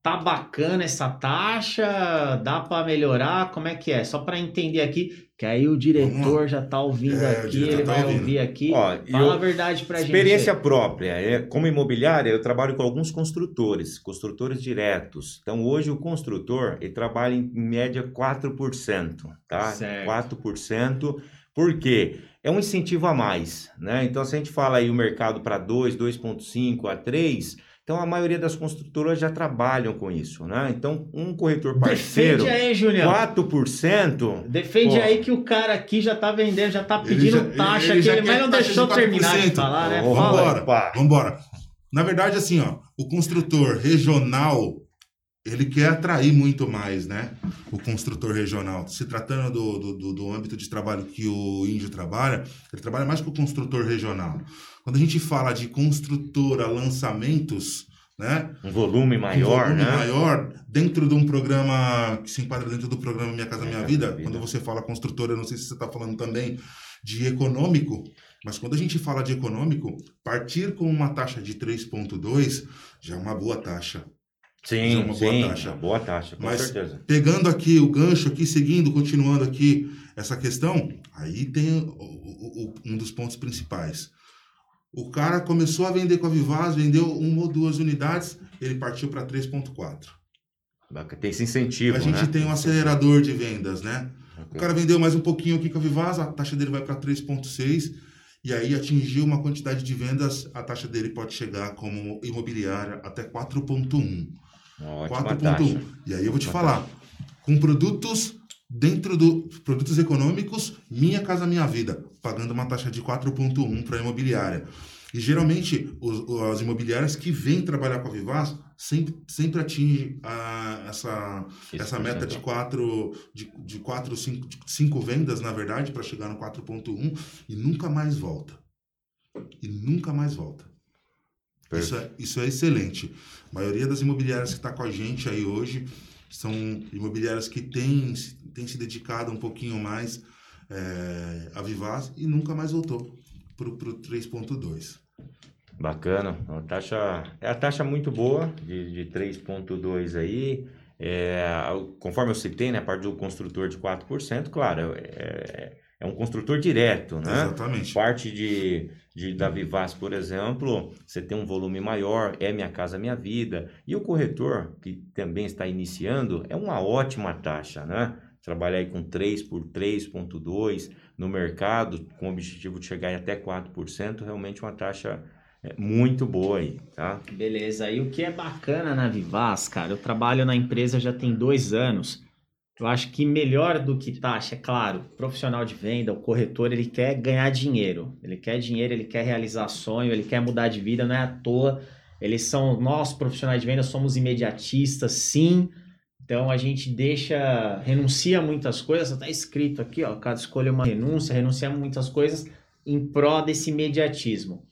Speaker 1: tá bacana essa taxa? Dá pra melhorar? Como é que é? Só pra entender aqui, que aí o diretor já tá ouvindo
Speaker 2: É,
Speaker 1: aqui, ele
Speaker 2: tá
Speaker 1: vai
Speaker 2: ouvindo.
Speaker 1: ouvir aqui.
Speaker 3: Ó, e
Speaker 1: Fala
Speaker 3: eu-
Speaker 1: a verdade pra
Speaker 3: Experiência
Speaker 1: gente.
Speaker 3: própria. É, como imobiliária, eu trabalho com alguns construtores, construtores diretos. Então, hoje o construtor, ele trabalha em, em média 4%, tá?
Speaker 1: Certo.
Speaker 3: 4%. Por quê? É um incentivo a mais, né? Então, se a gente fala aí o mercado para 2, 2,5 a 3, então a maioria das construtoras já trabalham com isso, né? Então, um corretor parceiro,
Speaker 1: Defende aí, Julião.
Speaker 3: 4%,
Speaker 1: Defende
Speaker 3: Pô.
Speaker 1: aí que o cara aqui já tá vendendo, já tá
Speaker 2: Ele
Speaker 1: pedindo
Speaker 2: já-
Speaker 1: taxa
Speaker 2: ele
Speaker 1: ele,
Speaker 2: quer
Speaker 1: mas não deixou
Speaker 2: de
Speaker 1: terminar de
Speaker 2: 4%.
Speaker 1: falar, né?
Speaker 3: Ô,
Speaker 1: Fala.
Speaker 2: Vambora, vambora. Na verdade, assim, ó, o construtor regional, ele quer atrair muito mais, né? O construtor regional. Se tratando do, do, do- âmbito de trabalho que o índio trabalha, ele trabalha mais com o construtor regional. Quando a gente fala de construtora lançamentos, né?
Speaker 3: um volume
Speaker 2: um
Speaker 3: maior,
Speaker 2: volume
Speaker 3: né?
Speaker 2: maior dentro de um programa que se enquadra dentro do programa Minha Casa
Speaker 3: Minha
Speaker 2: Minha Vida.
Speaker 3: Vida.
Speaker 2: Quando você fala construtora, eu não sei se você está falando também de econômico, mas quando a gente fala de econômico, partir com uma taxa de 3,2 já é uma boa taxa. Já é
Speaker 3: Sim,
Speaker 2: uma boa
Speaker 3: sim,
Speaker 2: taxa.
Speaker 3: uma boa taxa, com
Speaker 2: Mas-
Speaker 3: certeza.
Speaker 2: Pegando aqui o gancho, aqui seguindo, continuando aqui essa questão, aí tem o- o- o- um dos pontos principais. O cara começou a vender com a Vivaz, vendeu uma ou duas unidades, ele partiu para 3,4.
Speaker 3: Bacana, Tem esse incentivo,
Speaker 2: A gente
Speaker 3: né?
Speaker 2: tem um acelerador de vendas, né? O cara vendeu mais um pouquinho aqui com a Vivaz, a taxa dele vai para 3,6 e aí atingiu uma quantidade de vendas, a taxa dele pode chegar como imobiliária até 4,1.
Speaker 3: Uma ótima
Speaker 2: 4,1.
Speaker 3: taxa.
Speaker 2: E aí eu vou te falar, com produtos dentro do produtos econômicos, Minha Casa Minha Vida, pagando uma taxa de 4,1 para a imobiliária. E geralmente os, as imobiliárias que vêm trabalhar com a Vivaz sempre, sempre atingem a- essa, essa meta de
Speaker 3: percentual.
Speaker 2: quatro, de, de quatro cinco, de cinco vendas, na verdade, para chegar no 4.1 e nunca mais volta. E nunca mais volta. Isso é, isso é excelente. A maioria das imobiliárias que está com a gente aí hoje são imobiliárias que têm, se- dedicado um pouquinho mais é, a Vivaz e nunca mais voltou para o 3.2.
Speaker 3: Bacana. A taxa, é a taxa muito boa, de, de 3,2 aí. É, conforme eu citei, né, a parte do construtor de 4%, claro, é, é um construtor direto, né?
Speaker 2: Exatamente.
Speaker 3: Parte de, de da Vivaz, por exemplo, você tem um volume maior, é Minha Casa Minha Vida. E o corretor, que também está iniciando, é uma ótima taxa, né? Trabalhar aí com 3 por 3,2 no mercado, com o objetivo de chegar aí até 4%, realmente uma taxa é, muito boa aí, tá?
Speaker 1: Beleza. E o que é bacana na Vivaz, cara, eu trabalho na empresa já tem dois anos. Eu acho que melhor do que taxa, é claro, profissional de venda, o corretor, ele quer ganhar dinheiro. Ele quer dinheiro, ele quer realizar sonho, ele quer mudar de vida, não é à toa. Eles são, nós profissionais de venda, somos imediatistas, sim. Então a gente deixa, renuncia muitas coisas, está escrito aqui, ó, cada escolha é uma renúncia, renuncia muitas coisas em prol desse imediatismo.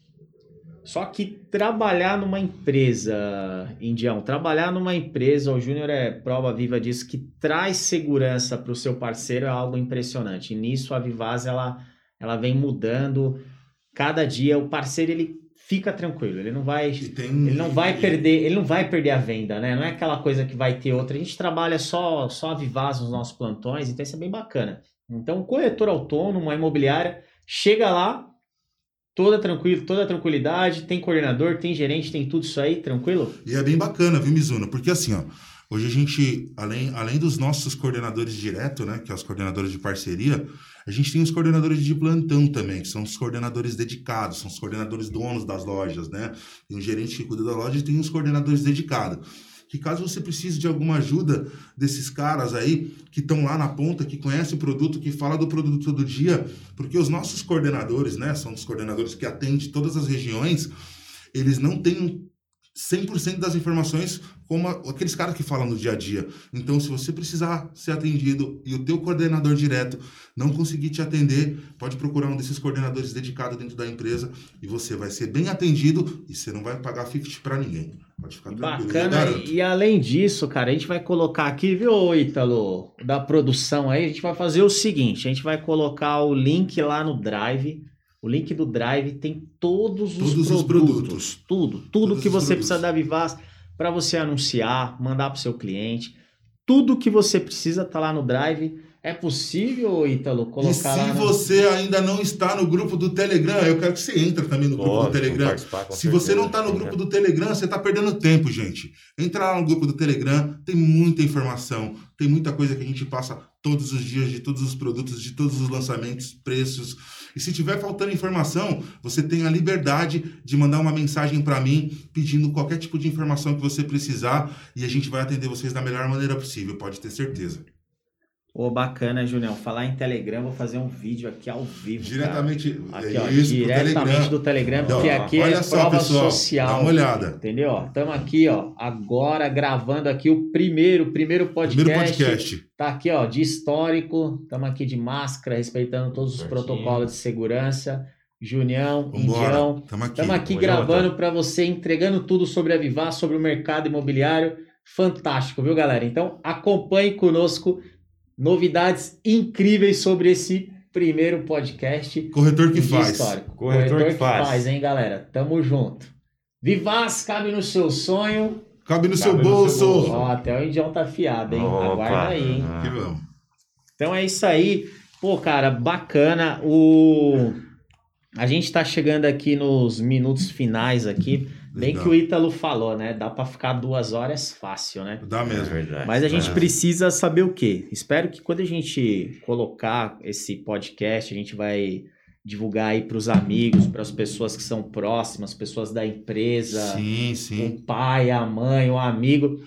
Speaker 1: Só que trabalhar numa empresa, Indião, trabalhar numa empresa, o Júnior é prova viva disso, que traz segurança para o seu parceiro é algo impressionante. E nisso a Vivaz, ela, ela vem mudando. Cada dia o parceiro, ele fica tranquilo, ele não vai...
Speaker 2: Tem,
Speaker 1: Ele não vai perder, ele não vai perder a venda, né? Não é aquela coisa que vai ter outra. A gente trabalha só só a Vivaz nos nossos plantões, então isso é bem bacana. Então, o corretor autônomo, a imobiliária, chega lá, toda tranquilo, toda tranquilidade, tem coordenador, tem gerente, tem tudo isso aí, tranquilo?
Speaker 2: E é bem bacana, viu, Mizuno? Porque assim, ó, Hoje a gente, além, além dos nossos coordenadores direto, né, que é os coordenadores de parceria, a gente tem os coordenadores de plantão também, que são os coordenadores dedicados, são os coordenadores donos das lojas, né? Tem um gerente que cuida da loja e tem os coordenadores dedicados. Que caso você precise de alguma ajuda desses caras aí que estão lá na ponta, que conhecem o produto, que fala do produto todo dia, porque os nossos coordenadores, né, são os coordenadores que atendem todas as regiões, eles não têm 100% das informações como aqueles caras que falam no dia a dia. Então, se você precisar ser atendido e o teu coordenador direto não conseguir te atender, pode procurar um desses coordenadores dedicados dentro da empresa e você vai ser bem atendido e você não vai pagar 50 para ninguém. Pode ficar tranquilo.
Speaker 1: Bacana. E, e além disso, cara, a gente vai colocar aqui, viu, Ítalo, da produção aí, a gente vai fazer o seguinte, a gente vai colocar o link lá no Drive o link do Drive tem todos,
Speaker 2: todos
Speaker 1: os,
Speaker 2: os
Speaker 1: produtos,
Speaker 2: produtos.
Speaker 1: Tudo, tudo
Speaker 2: Todos
Speaker 1: que você
Speaker 2: produtos.
Speaker 1: precisa da Vivaz para você anunciar, mandar para o seu cliente. Tudo que você precisa tá lá no Drive. É possível, Ítalo,
Speaker 2: E
Speaker 1: colocar
Speaker 2: se
Speaker 1: lá no...
Speaker 2: você ainda não está no grupo do Telegram, eu quero que você entre também no grupo do Telegram. Se você
Speaker 3: certeza.
Speaker 2: não está no grupo do Telegram, você está perdendo tempo, gente. Entra lá no grupo do Telegram, tem muita informação, tem muita coisa que a gente passa todos os dias de todos os produtos, de todos os lançamentos, preços. E se tiver faltando informação, você tem a liberdade de mandar uma mensagem para mim pedindo qualquer tipo de informação que você precisar e a gente vai atender vocês da melhor maneira possível, pode ter certeza.
Speaker 1: Ô, bacana, Julião. Falar em Telegram, vou fazer um vídeo aqui ao vivo.
Speaker 2: Diretamente,
Speaker 1: Aqui,
Speaker 2: é
Speaker 1: ó,
Speaker 2: isso, pro
Speaker 1: diretamente
Speaker 2: Telegram.
Speaker 1: do Telegram,
Speaker 2: Então,
Speaker 1: porque aqui
Speaker 2: olha
Speaker 1: é
Speaker 2: só,
Speaker 1: prova
Speaker 2: pessoal,
Speaker 1: social.
Speaker 2: Dá uma olhada.
Speaker 1: Entendeu? Estamos aqui, ó, agora gravando aqui o primeiro, primeiro podcast.
Speaker 2: Primeiro podcast.
Speaker 1: Tá aqui, ó, de histórico. Estamos aqui de máscara, respeitando todos os
Speaker 3: Certinho.
Speaker 1: protocolos de segurança. Junião,
Speaker 2: Vambora.
Speaker 1: Indião.
Speaker 2: Tamo aqui.
Speaker 1: Estamos aqui
Speaker 3: Tamo
Speaker 1: gravando para você, entregando tudo sobre a Vivar, sobre o mercado imobiliário. Fantástico, viu, galera? Então, acompanhe conosco novidades incríveis sobre esse primeiro podcast
Speaker 2: Corretor que faz.
Speaker 1: histórico.
Speaker 3: Corretor que faz.
Speaker 1: hein, galera? Tamo junto. Vivaz, cabe no seu sonho.
Speaker 2: Cabe no
Speaker 3: Cabe
Speaker 2: seu
Speaker 3: no seu
Speaker 2: bolso.
Speaker 3: bolso.
Speaker 1: Ó, até o Indião tá afiado, hein?
Speaker 3: Opa.
Speaker 1: Aguarda aí, hein?
Speaker 3: Ah.
Speaker 2: Que vamos.
Speaker 1: Então é isso aí. Pô, cara, bacana. O... A gente tá chegando aqui nos minutos finais aqui. Bem que o Ítalo falou, né? Dá pra ficar duas horas fácil, né?
Speaker 2: Dá
Speaker 3: É
Speaker 2: mesmo.
Speaker 3: verdade.
Speaker 1: Mas a gente
Speaker 2: É.
Speaker 1: precisa saber o quê? Espero que quando a gente colocar esse podcast, a gente vai divulgar aí para os amigos, para as pessoas que são próximas, pessoas da empresa,
Speaker 2: Sim, sim.
Speaker 1: o pai, a mãe, o amigo.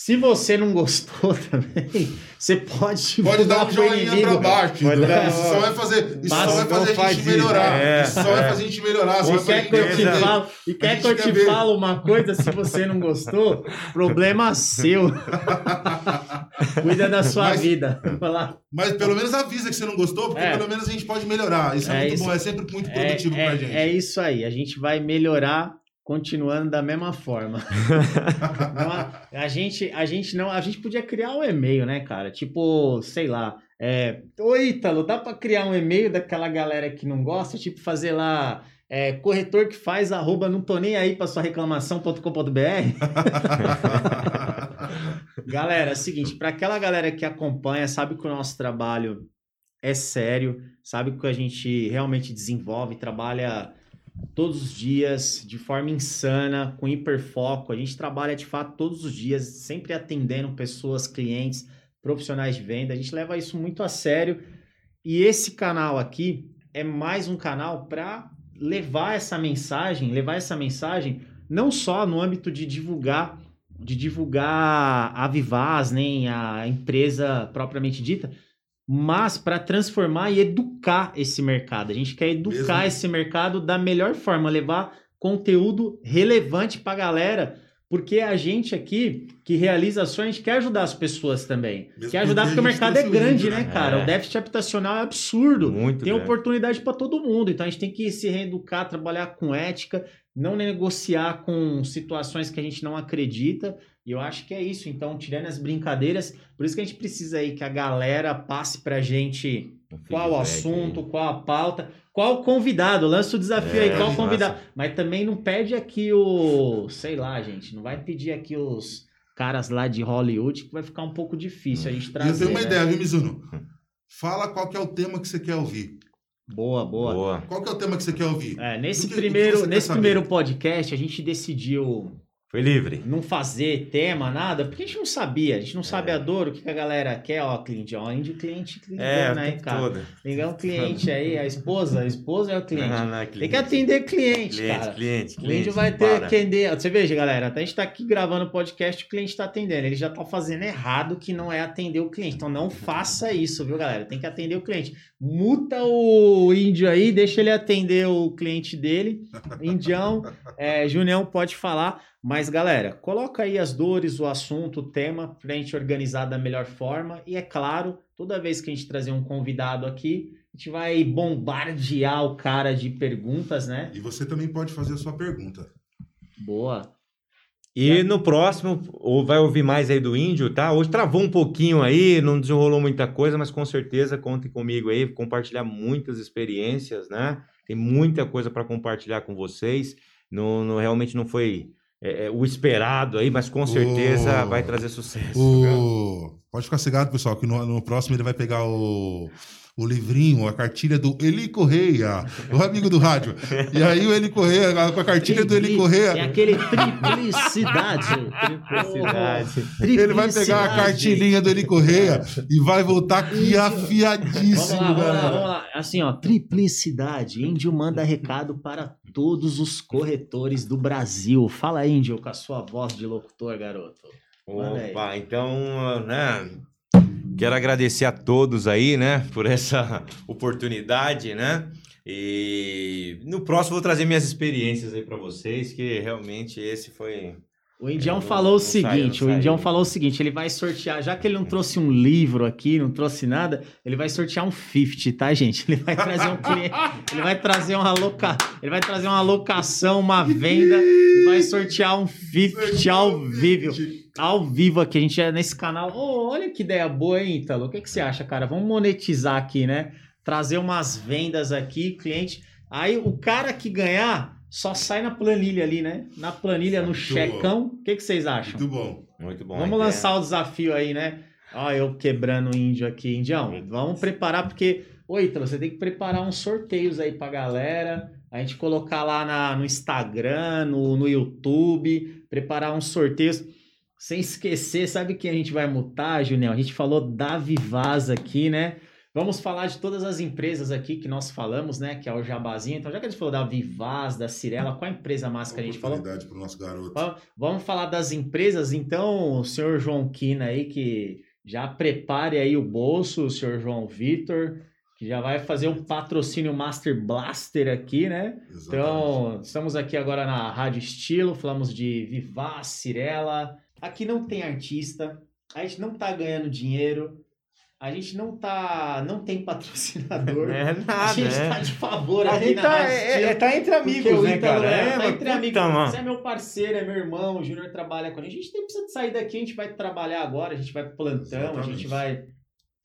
Speaker 1: Se você não gostou também, você pode
Speaker 2: Pode dar um joinha pra
Speaker 1: inimigo.
Speaker 2: baixo.
Speaker 1: Pode dar-
Speaker 2: Isso só vai fazer, isso
Speaker 1: Mas
Speaker 2: só vai fazer a gente
Speaker 3: isso.
Speaker 2: melhorar.
Speaker 3: É,
Speaker 2: Isso só vai
Speaker 3: é.
Speaker 2: fazer a gente melhorar. Só
Speaker 1: E
Speaker 2: vai
Speaker 1: quer que eu te falo, e quer que eu te
Speaker 2: ver.
Speaker 1: falo uma coisa, se você não gostou, problema seu. Cuida da sua
Speaker 2: Mas-
Speaker 1: vida. Vai.
Speaker 2: Mas pelo menos avisa que você não gostou, porque
Speaker 1: É.
Speaker 2: pelo menos a gente pode melhorar. Isso é,
Speaker 1: É
Speaker 2: muito
Speaker 1: isso.
Speaker 2: bom, é sempre muito
Speaker 1: É,
Speaker 2: produtivo
Speaker 1: é-
Speaker 2: pra gente.
Speaker 1: é isso aí, a gente vai melhorar continuando da mesma forma. Não, a, a gente, a gente não, a gente podia criar um e-mail, né, cara? Tipo, sei lá, é, Oi, Ítalo, dá pra criar um e-mail daquela galera que não gosta, tipo fazer lá é, corretor que faz arroba não tô nem aí pra sua reclamação.com.br. Galera, é o seguinte, para aquela galera que acompanha, sabe que o nosso trabalho é sério, sabe que a gente realmente desenvolve, trabalha todos os dias de forma insana, com hiperfoco. A gente trabalha de fato todos os dias, sempre atendendo pessoas, clientes, profissionais de venda. A gente leva isso muito a sério. E esse canal aqui é mais um canal para levar essa mensagem, levar essa mensagem não só no âmbito de divulgar de divulgar a Vivaz, nem a empresa propriamente dita, mas para transformar e educar esse mercado. A gente quer educar
Speaker 2: Mesmo.
Speaker 1: esse mercado da melhor forma, levar conteúdo relevante para a galera, porque a gente aqui que realiza ações, a gente quer ajudar as pessoas também.
Speaker 2: Mesmo
Speaker 1: quer ajudar
Speaker 2: porque
Speaker 1: o mercado é grande, né,
Speaker 2: né?
Speaker 1: cara?
Speaker 3: É.
Speaker 1: O déficit habitacional é absurdo.
Speaker 3: Muito
Speaker 1: Tem
Speaker 3: grande.
Speaker 1: oportunidade para todo mundo, então a gente tem que se reeducar, trabalhar com ética, não negociar com situações que a gente não acredita. E eu acho que é isso. Então, tirando as brincadeiras, por isso que a gente precisa aí que a galera passe pra gente qual o assunto,
Speaker 3: aí.
Speaker 1: qual a pauta, qual o convidado. Lança o desafio aí,
Speaker 3: É,
Speaker 1: qual o
Speaker 3: massa.
Speaker 1: convidado. Mas também não pede aqui o. Sei lá, gente. Não vai pedir aqui os caras lá de Hollywood, que vai ficar um pouco difícil a gente trazer.
Speaker 2: eu tenho uma
Speaker 1: né?
Speaker 2: ideia, viu, Mizuno? Fala qual que é o tema que você quer ouvir.
Speaker 1: Boa, boa.
Speaker 3: Boa.
Speaker 2: Qual que é o tema que você quer ouvir?
Speaker 1: É, nesse
Speaker 2: que- que
Speaker 1: primeiro,
Speaker 2: quer
Speaker 1: nesse primeiro podcast, a gente decidiu
Speaker 3: Foi livre.
Speaker 1: não fazer tema, nada, porque a gente não sabia, a gente não
Speaker 3: É.
Speaker 1: sabe a dor, o que, a galera quer, ó, cliente, ó, índio cliente, cliente,
Speaker 3: É,
Speaker 1: né, cara?
Speaker 3: todo.
Speaker 1: Ligar um cliente aí, a esposa, a esposa é o cliente.
Speaker 3: Ah, não,
Speaker 1: Tem que
Speaker 3: cliente.
Speaker 1: atender cliente,
Speaker 3: Cliente,
Speaker 1: cara.
Speaker 3: cliente,
Speaker 1: O
Speaker 3: cliente.
Speaker 1: índio vai
Speaker 3: não
Speaker 1: ter que atender. Você veja, galera, até a gente tá aqui gravando podcast, o cliente tá atendendo. Ele já tá fazendo errado, que não é atender o cliente. Então não faça isso, viu, galera? Tem que atender o cliente. Muta o índio aí, deixa ele atender o cliente dele. Indião, é, Junião pode falar. Mas, galera, coloca aí as dores, o assunto, o tema, pra gente organizar da melhor forma. E é claro, toda vez que a gente trazer um convidado aqui, a gente vai bombardear o cara de perguntas, né?
Speaker 2: E você também pode fazer a sua pergunta.
Speaker 1: Boa.
Speaker 3: E no próximo, ou vai ouvir mais aí do índio, tá? Hoje travou um pouquinho aí, não desenrolou muita coisa, mas com certeza contem comigo aí, compartilhar muitas experiências, né? Tem muita coisa para compartilhar com vocês. Não, não- realmente não foi é, é, o esperado aí, mas com certeza
Speaker 2: Oh.
Speaker 3: vai trazer sucesso. viu?
Speaker 2: O... Pode ficar cegado, pessoal, que no, no próximo ele vai pegar o, o livrinho, a cartilha do Eli Correia, o amigo do rádio. E aí o Eli Correia, com a cartilha do Eli
Speaker 1: É
Speaker 2: Correia,
Speaker 1: aquele triplicidade.
Speaker 3: Triplicidade.
Speaker 2: ele vai pegar a cartilhinha do Eli Correia e vai voltar aqui
Speaker 1: Vamos
Speaker 2: afiadíssimo,
Speaker 1: lá, vamos lá,
Speaker 2: galera.
Speaker 1: vamos lá. Assim, ó, triplicidade. Índio manda recado para todos os corretores do Brasil. Fala, Índio, com a sua voz de locutor, garoto.
Speaker 3: Opa, então, né? Quero agradecer a todos aí, né, por essa oportunidade, né? E no próximo vou trazer minhas experiências aí para vocês, que realmente esse foi
Speaker 1: O Indião falou o seguinte, o Indião falou o seguinte, ele vai sortear, já que ele não trouxe um livro aqui, não trouxe nada, ele vai sortear um 50, tá, gente? Ele vai trazer um cliente, ele vai trazer uma aloca, ele vai trazer uma alocação, uma venda, e vai sortear um 50 ao vivo, ao vivo aqui, a gente é nesse canal. Ô, olha que ideia boa, hein, Ítalo? O que, que você acha, cara? Vamos monetizar aqui, né? Trazer umas vendas aqui, cliente. Aí o cara que ganhar só sai na planilha ali, né? Na planilha, no
Speaker 2: Muito
Speaker 1: checão. O que, que vocês acham?
Speaker 2: Muito bom.
Speaker 3: muito bom.
Speaker 1: Vamos lançar o desafio aí, né? Ó, eu quebrando o índio aqui, Indião. Vamos preparar, porque. Ô, Ítalo, você tem que preparar uns sorteios aí pra galera. A gente colocar lá na- no Instagram, no, no YouTube, preparar uns sorteios. Sem esquecer, sabe quem a gente vai mutar, Junião? A gente falou da Vivaz aqui, né? Vamos falar de todas as empresas aqui que nós falamos, né? Que é o Jabazinho. Então, já que a gente falou da Vivaz, da Cirela, qual a empresa massa que a gente falou?
Speaker 2: Para o nosso garoto.
Speaker 1: Va- Vamos falar das empresas, então, o senhor João Quina aí, que já prepare aí o bolso, o senhor João Vitor, que já vai fazer um patrocínio Master Blaster aqui, né?
Speaker 2: Exatamente.
Speaker 1: Então, estamos aqui agora na Rádio Estilo, falamos de Vivaz, Cirela. Aqui não tem artista, a gente não tá ganhando dinheiro, a gente não tá, não tem patrocinador.
Speaker 3: É
Speaker 1: a
Speaker 3: nada,
Speaker 1: gente
Speaker 3: é.
Speaker 1: tá de favor
Speaker 3: A
Speaker 1: aqui
Speaker 3: gente
Speaker 1: na
Speaker 3: tá,
Speaker 1: Rádio
Speaker 3: é, é- tá entre amigos, né, cara?
Speaker 1: é,
Speaker 3: É,
Speaker 1: tá entre amigos.
Speaker 3: mano.
Speaker 1: Você é meu parceiro, é meu irmão, o Júnior trabalha com a gente. A gente nem precisa de sair daqui, a gente vai trabalhar agora, a gente vai pro plantão, a
Speaker 2: Exatamente.
Speaker 1: gente vai.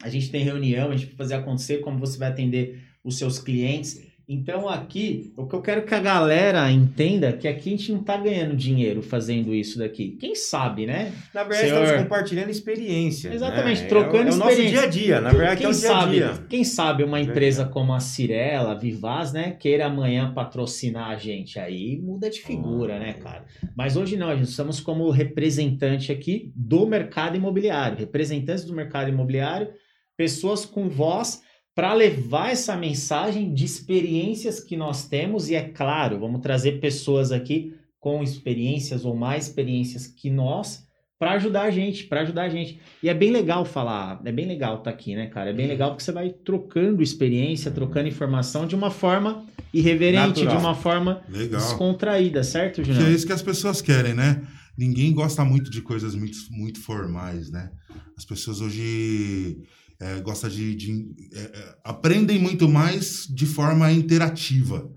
Speaker 1: A gente tem reunião, a gente vai fazer acontecer, como você vai atender os seus clientes. Então aqui, o que eu quero que a galera entenda que aqui a gente não tá ganhando dinheiro fazendo isso daqui. Quem sabe, né?
Speaker 3: Na verdade,
Speaker 1: Senhor-
Speaker 3: estamos compartilhando experiência.
Speaker 1: Exatamente,
Speaker 3: né?
Speaker 1: trocando
Speaker 3: é, o- é o nosso
Speaker 1: experiência.
Speaker 3: dia a dia, na verdade,
Speaker 1: quem
Speaker 3: é o dia a
Speaker 1: sabe,
Speaker 3: dia.
Speaker 1: quem sabe uma empresa como a Cirela, a Vivaz, né, queira amanhã patrocinar a gente aí, muda de figura, né, cara? Mas hoje não, a gente estamos como representante aqui do mercado imobiliário, representantes do mercado imobiliário, pessoas com voz para levar essa mensagem de experiências que nós temos e é claro, vamos trazer pessoas aqui com experiências ou mais experiências que nós para ajudar a gente, para ajudar a gente. E é bem legal falar, é bem legal estar aqui, né, cara? É bem legal porque você vai trocando experiência, trocando informação de uma forma irreverente,
Speaker 3: Natural.
Speaker 1: de uma forma
Speaker 2: Legal.
Speaker 1: descontraída, certo,
Speaker 2: Que é isso que as pessoas querem, né? Ninguém gosta muito de coisas muito, muito formais, né? As pessoas hoje é, gostam de. de- é, é, aprendem muito mais de forma interativa.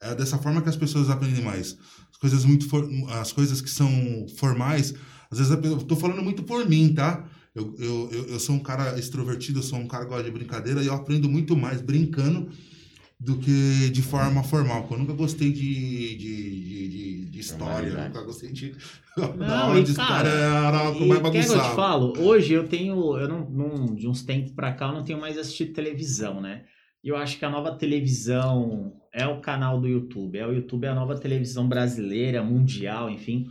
Speaker 2: É dessa forma que as pessoas aprendem mais. As coisas muito for- as coisas que são formais, às vezes eu tô falando muito por mim, tá? Eu, eu, eu, eu sou um cara extrovertido, eu sou um cara que gosta de brincadeira e eu aprendo muito mais brincando do que de forma formal. Eu nunca gostei de, de, de, de- de história, nunca gostei de.
Speaker 1: Não, e
Speaker 2: de
Speaker 1: cara,
Speaker 2: história era o que
Speaker 1: E
Speaker 2: mais
Speaker 1: que eu te falo? Hoje eu tenho, eu não, não- de uns tempos pra cá, eu não tenho mais assistido televisão, né? E eu acho que a nova televisão é o canal do YouTube. É o YouTube é a nova televisão brasileira, mundial, enfim.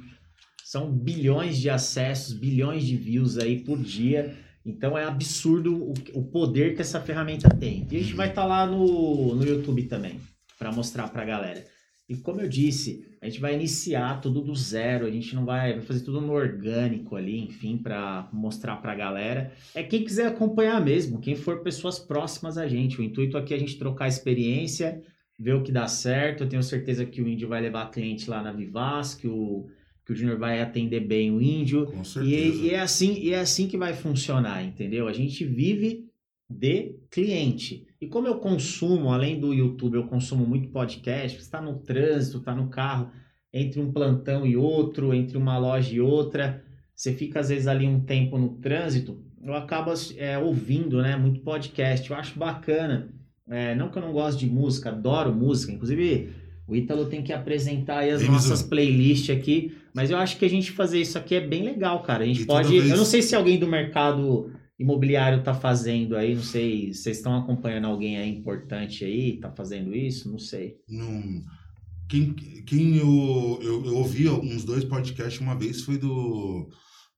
Speaker 1: São bilhões de acessos, bilhões de views aí por dia. Então é absurdo o, o poder que essa ferramenta tem. E a gente vai estar lá no, no YouTube também, para mostrar para a galera. E como eu disse, a gente vai iniciar tudo do zero, a gente não vai, vai fazer tudo no orgânico ali, enfim, para mostrar para a galera. É quem quiser acompanhar mesmo, quem for pessoas próximas a gente. O intuito aqui é a gente trocar experiência, ver o que dá certo. Eu tenho certeza que o Índio vai levar cliente lá na Vivaz, que o, que o Júnior vai atender bem o Índio.
Speaker 2: Com
Speaker 1: E,
Speaker 2: certeza.
Speaker 1: e é assim, e é assim que vai funcionar, entendeu? A gente vive de cliente. E como eu consumo, além do YouTube, eu consumo muito podcast, você está no trânsito, está no carro, entre um plantão e outro, entre uma loja e outra, você fica às vezes ali um tempo no trânsito, eu acabo é, ouvindo né, muito podcast, eu acho bacana. É, não que eu não gosto de música, adoro música, inclusive o Ítalo tem que apresentar as nossas playlists aqui, mas eu acho que a gente fazer isso aqui é bem legal, cara. A gente
Speaker 2: E
Speaker 1: pode.
Speaker 2: vez-
Speaker 1: Eu não sei se alguém do mercado imobiliário tá fazendo aí, não sei. Vocês estão acompanhando alguém aí importante aí, tá fazendo isso? Não sei.
Speaker 2: Não- Quem, quem eu, eu, eu ouvi uns dois podcasts uma vez foi do,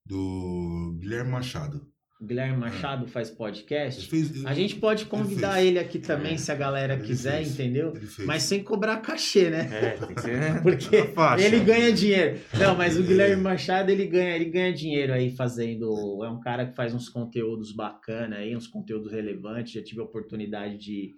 Speaker 2: do Guilherme Machado.
Speaker 1: O Guilherme Machado faz
Speaker 2: Ele
Speaker 1: podcast.
Speaker 2: fez,
Speaker 1: A gente pode convidar
Speaker 2: fez.
Speaker 1: ele aqui também, se a galera
Speaker 2: Ele
Speaker 1: quiser,
Speaker 2: fez.
Speaker 1: entendeu?
Speaker 2: ele.
Speaker 1: Mas sem cobrar cachê, né?
Speaker 3: É, tem que ser.
Speaker 1: Porque
Speaker 3: a faixa.
Speaker 1: ele ganha dinheiro. Não, mas o Guilherme Machado, ele ganha, ele ganha dinheiro aí fazendo. É um cara que faz uns conteúdos bacana aí, uns conteúdos relevantes. Já tive a oportunidade de,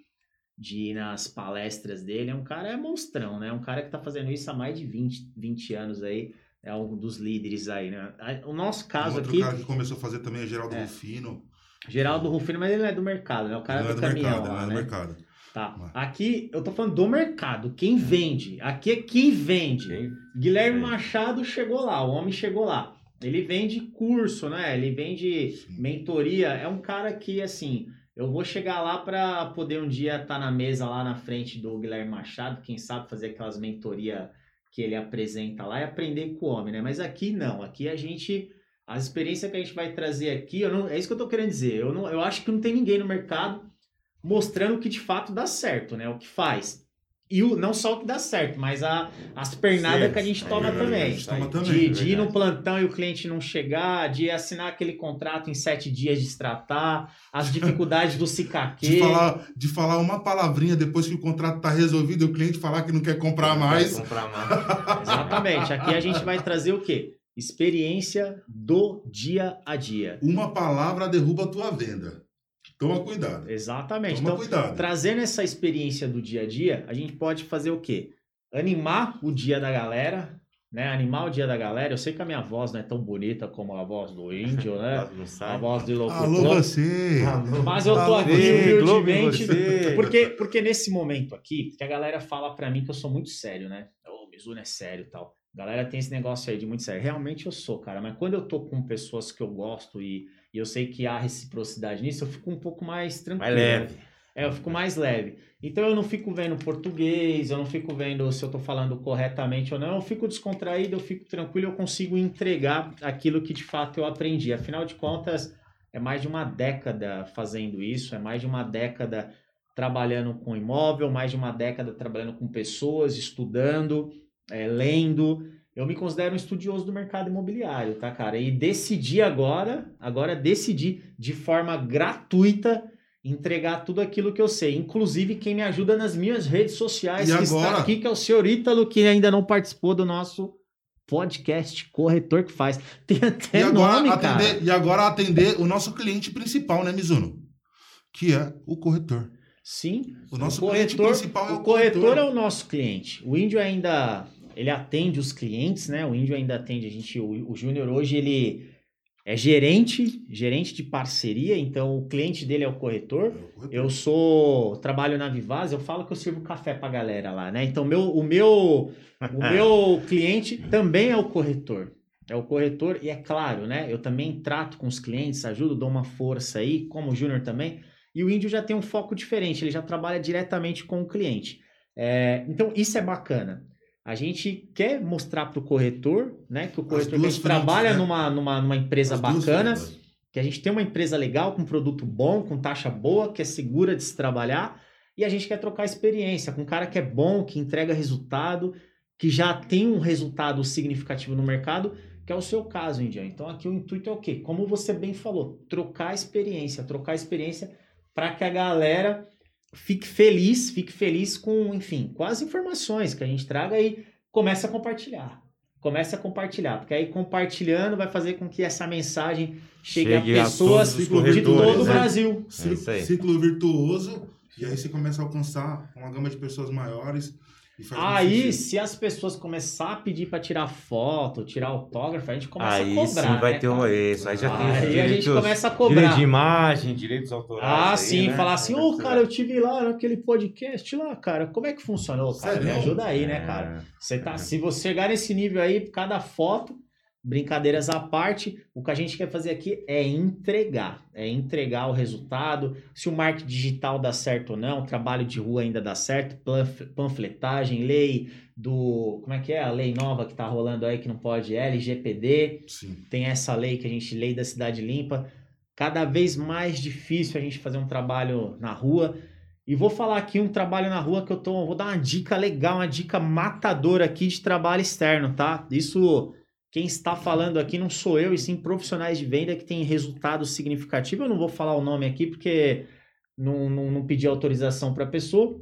Speaker 1: de ir nas palestras dele. É um cara, é monstrão, né? É um cara que tá fazendo isso há mais de 20, 20 anos aí. É um dos líderes aí, né? O nosso
Speaker 2: Um
Speaker 1: caso
Speaker 2: outro
Speaker 1: aqui,
Speaker 2: cara que começou a fazer também é Geraldo
Speaker 1: É.
Speaker 2: Rufino.
Speaker 1: Geraldo Rufino, mas ele não é do mercado, né? O cara
Speaker 2: não
Speaker 1: do
Speaker 2: é do
Speaker 1: caminhão
Speaker 2: mercado,
Speaker 1: lá,
Speaker 2: não é do
Speaker 1: né?
Speaker 2: mercado.
Speaker 1: Tá.
Speaker 2: Vai.
Speaker 1: Aqui eu tô falando do mercado. Quem vende? Aqui é quem vende.
Speaker 3: Quem-
Speaker 1: Guilherme
Speaker 3: É.
Speaker 1: Machado chegou lá, o homem chegou lá. Ele vende curso, né? Ele vende
Speaker 2: Sim.
Speaker 1: mentoria. É um cara que, assim, eu vou chegar lá para poder um dia estar na mesa lá na frente do Guilherme Machado, quem sabe fazer aquelas mentoria que ele apresenta lá e aprender com o homem, né? Mas aqui não, aqui a gente. As experiências que a gente vai trazer aqui, eu não, é isso que eu tô querendo dizer. Eu, não, eu acho que não tem ninguém no mercado mostrando que de fato dá certo, né? O que faz. E o, não só o que dá certo, mas a, as pernadas que a gente
Speaker 3: É
Speaker 1: toma
Speaker 3: verdade,
Speaker 1: também.
Speaker 2: a gente toma também,
Speaker 1: De,
Speaker 3: é
Speaker 1: de ir no plantão e o cliente não chegar, de assinar aquele contrato em sete dias de se tratar, as dificuldades do cicaque.
Speaker 2: De falar, de falar uma palavrinha depois que o contrato tá resolvido e o cliente falar que não quer comprar mais.
Speaker 3: Comprar mais.
Speaker 1: Exatamente. Aqui a gente vai trazer o quê? Experiência do dia a dia.
Speaker 2: Uma palavra derruba a tua venda. Toma cuidado.
Speaker 1: Exatamente.
Speaker 2: Toma
Speaker 1: Então,
Speaker 2: cuidado.
Speaker 1: trazendo essa experiência do dia a dia, a gente pode fazer o quê? Animar o dia da galera, né? Animar o dia da galera. Eu sei que a minha voz não é tão bonita como a voz do índio, né? A voz do
Speaker 2: Alô,
Speaker 1: locutor.
Speaker 2: você!
Speaker 1: Mas eu tô
Speaker 2: Alô,
Speaker 1: aqui humildemente. Porque, porque nesse momento aqui, que a galera fala pra mim que eu sou muito sério, né? Ô, Mizuno é sério e tal. Galera tem esse negócio aí de muito sério. Realmente eu sou, cara. Mas quando eu tô com pessoas que eu gosto e, e eu sei que há reciprocidade nisso, eu fico um pouco mais tranquilo.
Speaker 3: Mais leve.
Speaker 1: É, eu fico mais leve. Então eu não fico vendo português, eu não fico vendo se eu tô falando corretamente ou não, eu fico descontraído, eu fico tranquilo, eu consigo entregar aquilo que de fato eu aprendi. Afinal de contas, é mais de uma década fazendo isso, é mais de uma década trabalhando com imóvel, mais de uma década trabalhando com pessoas, estudando, é, lendo. Eu me considero um estudioso do mercado imobiliário, tá, cara? E decidi agora, agora decidi de forma gratuita entregar tudo aquilo que eu sei. Inclusive, quem me ajuda nas minhas redes sociais,
Speaker 2: E
Speaker 1: que está
Speaker 2: agora?
Speaker 1: aqui, que é o senhor Ítalo, que ainda não participou do nosso podcast Corretor que faz. Tem
Speaker 2: E
Speaker 1: até
Speaker 2: agora,
Speaker 1: nome, cara.
Speaker 2: atender, e agora atender o nosso cliente principal, né, Mizuno? Que é o corretor.
Speaker 1: Sim,
Speaker 2: O nosso
Speaker 1: o
Speaker 2: cliente
Speaker 1: corretor,
Speaker 2: principal é o,
Speaker 1: o corretor
Speaker 2: corretor.
Speaker 1: é o nosso cliente. O índio ainda ele atende os clientes, né? O índio ainda atende a gente. O, o Júnior hoje ele é gerente, gerente de parceria. Então o cliente dele é o corretor.
Speaker 2: É o corretor.
Speaker 1: Eu sou trabalho na Vivaz. Eu falo que eu sirvo café pra galera lá, né? Então meu, o meu o meu cliente também é o corretor. É o corretor e é claro, né? Eu também trato com os clientes, ajudo, dou uma força aí, como o Júnior também. E o índio já tem um foco diferente, ele já trabalha diretamente com o cliente. É, então, isso é bacana. A gente quer mostrar para o corretor, né? Que o corretor que a gente
Speaker 2: frentes,
Speaker 1: trabalha
Speaker 2: né?
Speaker 1: numa, numa, numa empresa
Speaker 2: As
Speaker 1: bacana,
Speaker 2: frentes.
Speaker 1: que a gente tem uma empresa legal, com produto bom, com taxa boa, que é segura de se trabalhar, e a gente quer trocar experiência com um cara que é bom, que entrega resultado, que já tem um resultado significativo no mercado, que é o seu caso, Indian. Então aqui o intuito é o quê? Como você bem falou, trocar experiência, trocar experiência para que a galera fique feliz, fique feliz com, enfim, com as informações que a gente traga e comece a compartilhar. Comece a compartilhar, porque aí compartilhando vai fazer com que essa mensagem chegue,
Speaker 3: Chegue
Speaker 1: a
Speaker 3: a
Speaker 1: pessoas
Speaker 3: todos os
Speaker 1: de todo o
Speaker 3: né?
Speaker 1: Brasil.
Speaker 3: É.
Speaker 2: Ciclo virtuoso. E aí você começa a alcançar uma gama de pessoas maiores. Muito
Speaker 1: Aí,
Speaker 2: sentido.
Speaker 1: se as pessoas começar a pedir para tirar foto, tirar autógrafo, a gente começa
Speaker 3: Aí
Speaker 1: a cobrar.
Speaker 3: sim vai
Speaker 1: né,
Speaker 3: ter um isso. Aí já tem
Speaker 1: Aí a gente
Speaker 3: direitos,
Speaker 1: começa a cobrar.
Speaker 3: direito de imagem, direitos autorais.
Speaker 1: Ah,
Speaker 3: aí,
Speaker 1: sim,
Speaker 3: né?
Speaker 1: falar assim,
Speaker 3: Aí
Speaker 1: ô
Speaker 3: vai
Speaker 1: cara, eu tive lá naquele podcast lá, cara, como é que funciona? Ô, cara, me
Speaker 2: Sério?
Speaker 1: ajuda aí, né,
Speaker 3: É.
Speaker 1: cara? Você tá, se você chegar nesse nível aí, cada foto, brincadeiras à parte, o que a gente quer fazer aqui é entregar, é entregar o resultado, se o marketing digital dá certo ou não, o trabalho de rua ainda dá certo, panf- panfletagem, lei do, como é que é a lei nova que tá rolando aí que não pode, LGPD,
Speaker 2: Sim.
Speaker 1: tem essa lei que a gente, lei da cidade limpa, cada vez mais difícil a gente fazer um trabalho na rua. E vou falar aqui um trabalho na rua que eu tô, vou dar uma dica legal, uma dica matadora aqui de trabalho externo, tá? Isso quem está falando aqui não sou eu, e sim profissionais de venda que têm resultado significativo. Eu não vou falar o nome aqui porque não, não, não pedi autorização para a pessoa.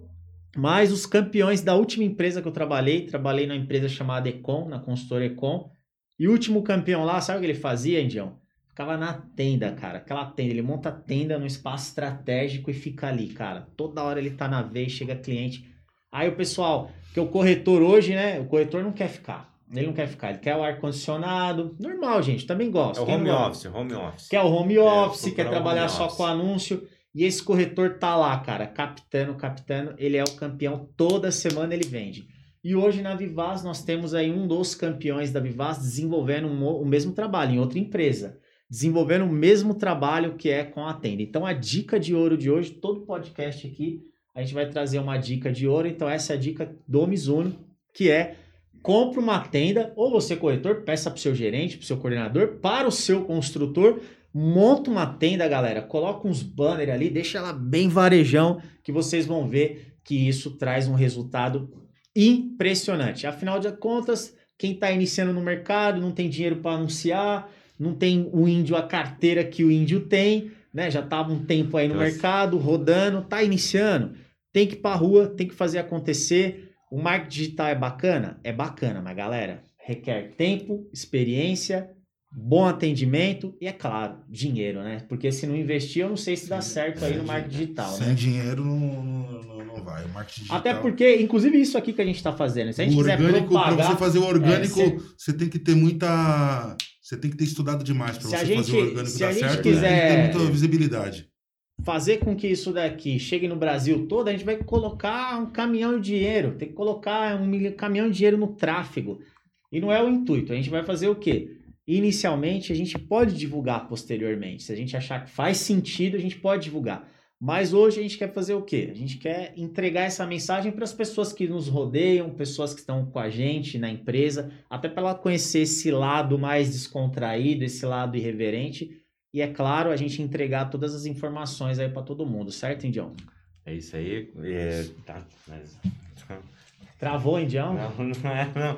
Speaker 1: Mas os campeões da última empresa que eu trabalhei, trabalhei na empresa chamada Econ, na consultora Econ, e o último campeão lá, sabe o que ele fazia, Indião? Ficava na tenda, cara. Aquela tenda. Ele monta a tenda num espaço estratégico e fica ali, cara. Toda hora ele tá na vez, chega cliente. Aí o pessoal, que o corretor hoje, né? O corretor não quer ficar. Ele não quer ficar, ele quer o ar-condicionado. Normal, gente, também gosta.
Speaker 3: É o home office, home office.
Speaker 1: Quer o home office,
Speaker 3: procurar
Speaker 1: quer trabalhar só
Speaker 3: office.
Speaker 1: com anúncio. E esse corretor tá lá, cara, captando, captando. Ele é o campeão, toda semana ele vende. E hoje na Vivaz nós temos aí um dos campeões da Vivaz desenvolvendo um o mesmo trabalho em outra empresa. Desenvolvendo o mesmo trabalho que é com a tenda. Então a dica de ouro de hoje, todo podcast aqui, a gente vai trazer uma dica de ouro. Então essa é a dica do Mizuno, que é compre uma tenda, ou você corretor, peça para o seu gerente, para o seu coordenador, para o seu construtor, monta uma tenda, galera, coloca uns banners ali, deixa ela bem varejão, que vocês vão ver que isso traz um resultado impressionante. Afinal de contas, quem está iniciando no mercado não tem dinheiro para anunciar, não tem o índio a carteira que o índio tem, né? Já estava um tempo aí no
Speaker 3: Nossa.
Speaker 1: mercado, rodando, tá iniciando, tem que ir para rua, tem que fazer acontecer. O marketing digital é bacana? É bacana, mas galera, requer tempo, experiência, bom atendimento e, é claro, dinheiro, né? Porque se não investir, eu não sei se dá
Speaker 2: Sim,
Speaker 1: certo aí no marketing digital,
Speaker 2: Sem
Speaker 1: né?
Speaker 2: dinheiro não, não, não, vai. O marketing digital.
Speaker 1: Até porque, inclusive, isso aqui que a gente tá fazendo, se a gente
Speaker 2: o
Speaker 1: quiser
Speaker 2: orgânico,
Speaker 1: propagar...
Speaker 2: você fazer o orgânico,
Speaker 1: É,
Speaker 2: você tem que ter muita. Você tem que ter estudado demais para
Speaker 1: Se
Speaker 2: você
Speaker 1: gente-
Speaker 2: fazer o orgânico
Speaker 1: se
Speaker 2: dar
Speaker 1: a gente
Speaker 2: certo.
Speaker 1: quiser-
Speaker 2: Tem que ter muita visibilidade.
Speaker 1: Fazer com que isso daqui chegue no Brasil todo, a gente vai colocar um caminhão de dinheiro, tem que colocar um caminhão de dinheiro no tráfego. E não é o intuito. A gente vai fazer o quê? Inicialmente, a gente pode divulgar posteriormente. Se a gente achar que faz sentido, a gente pode divulgar. Mas hoje a gente quer fazer o quê? A gente quer entregar essa mensagem para as pessoas que nos rodeiam, pessoas que estão com a gente na empresa, até para ela conhecer esse lado mais descontraído, esse lado irreverente. E é claro, a gente entregar todas as informações aí para todo mundo, certo, Indião?
Speaker 3: É isso aí. É, tá, mas...
Speaker 1: Travou, Indião?
Speaker 3: Não, não é, não.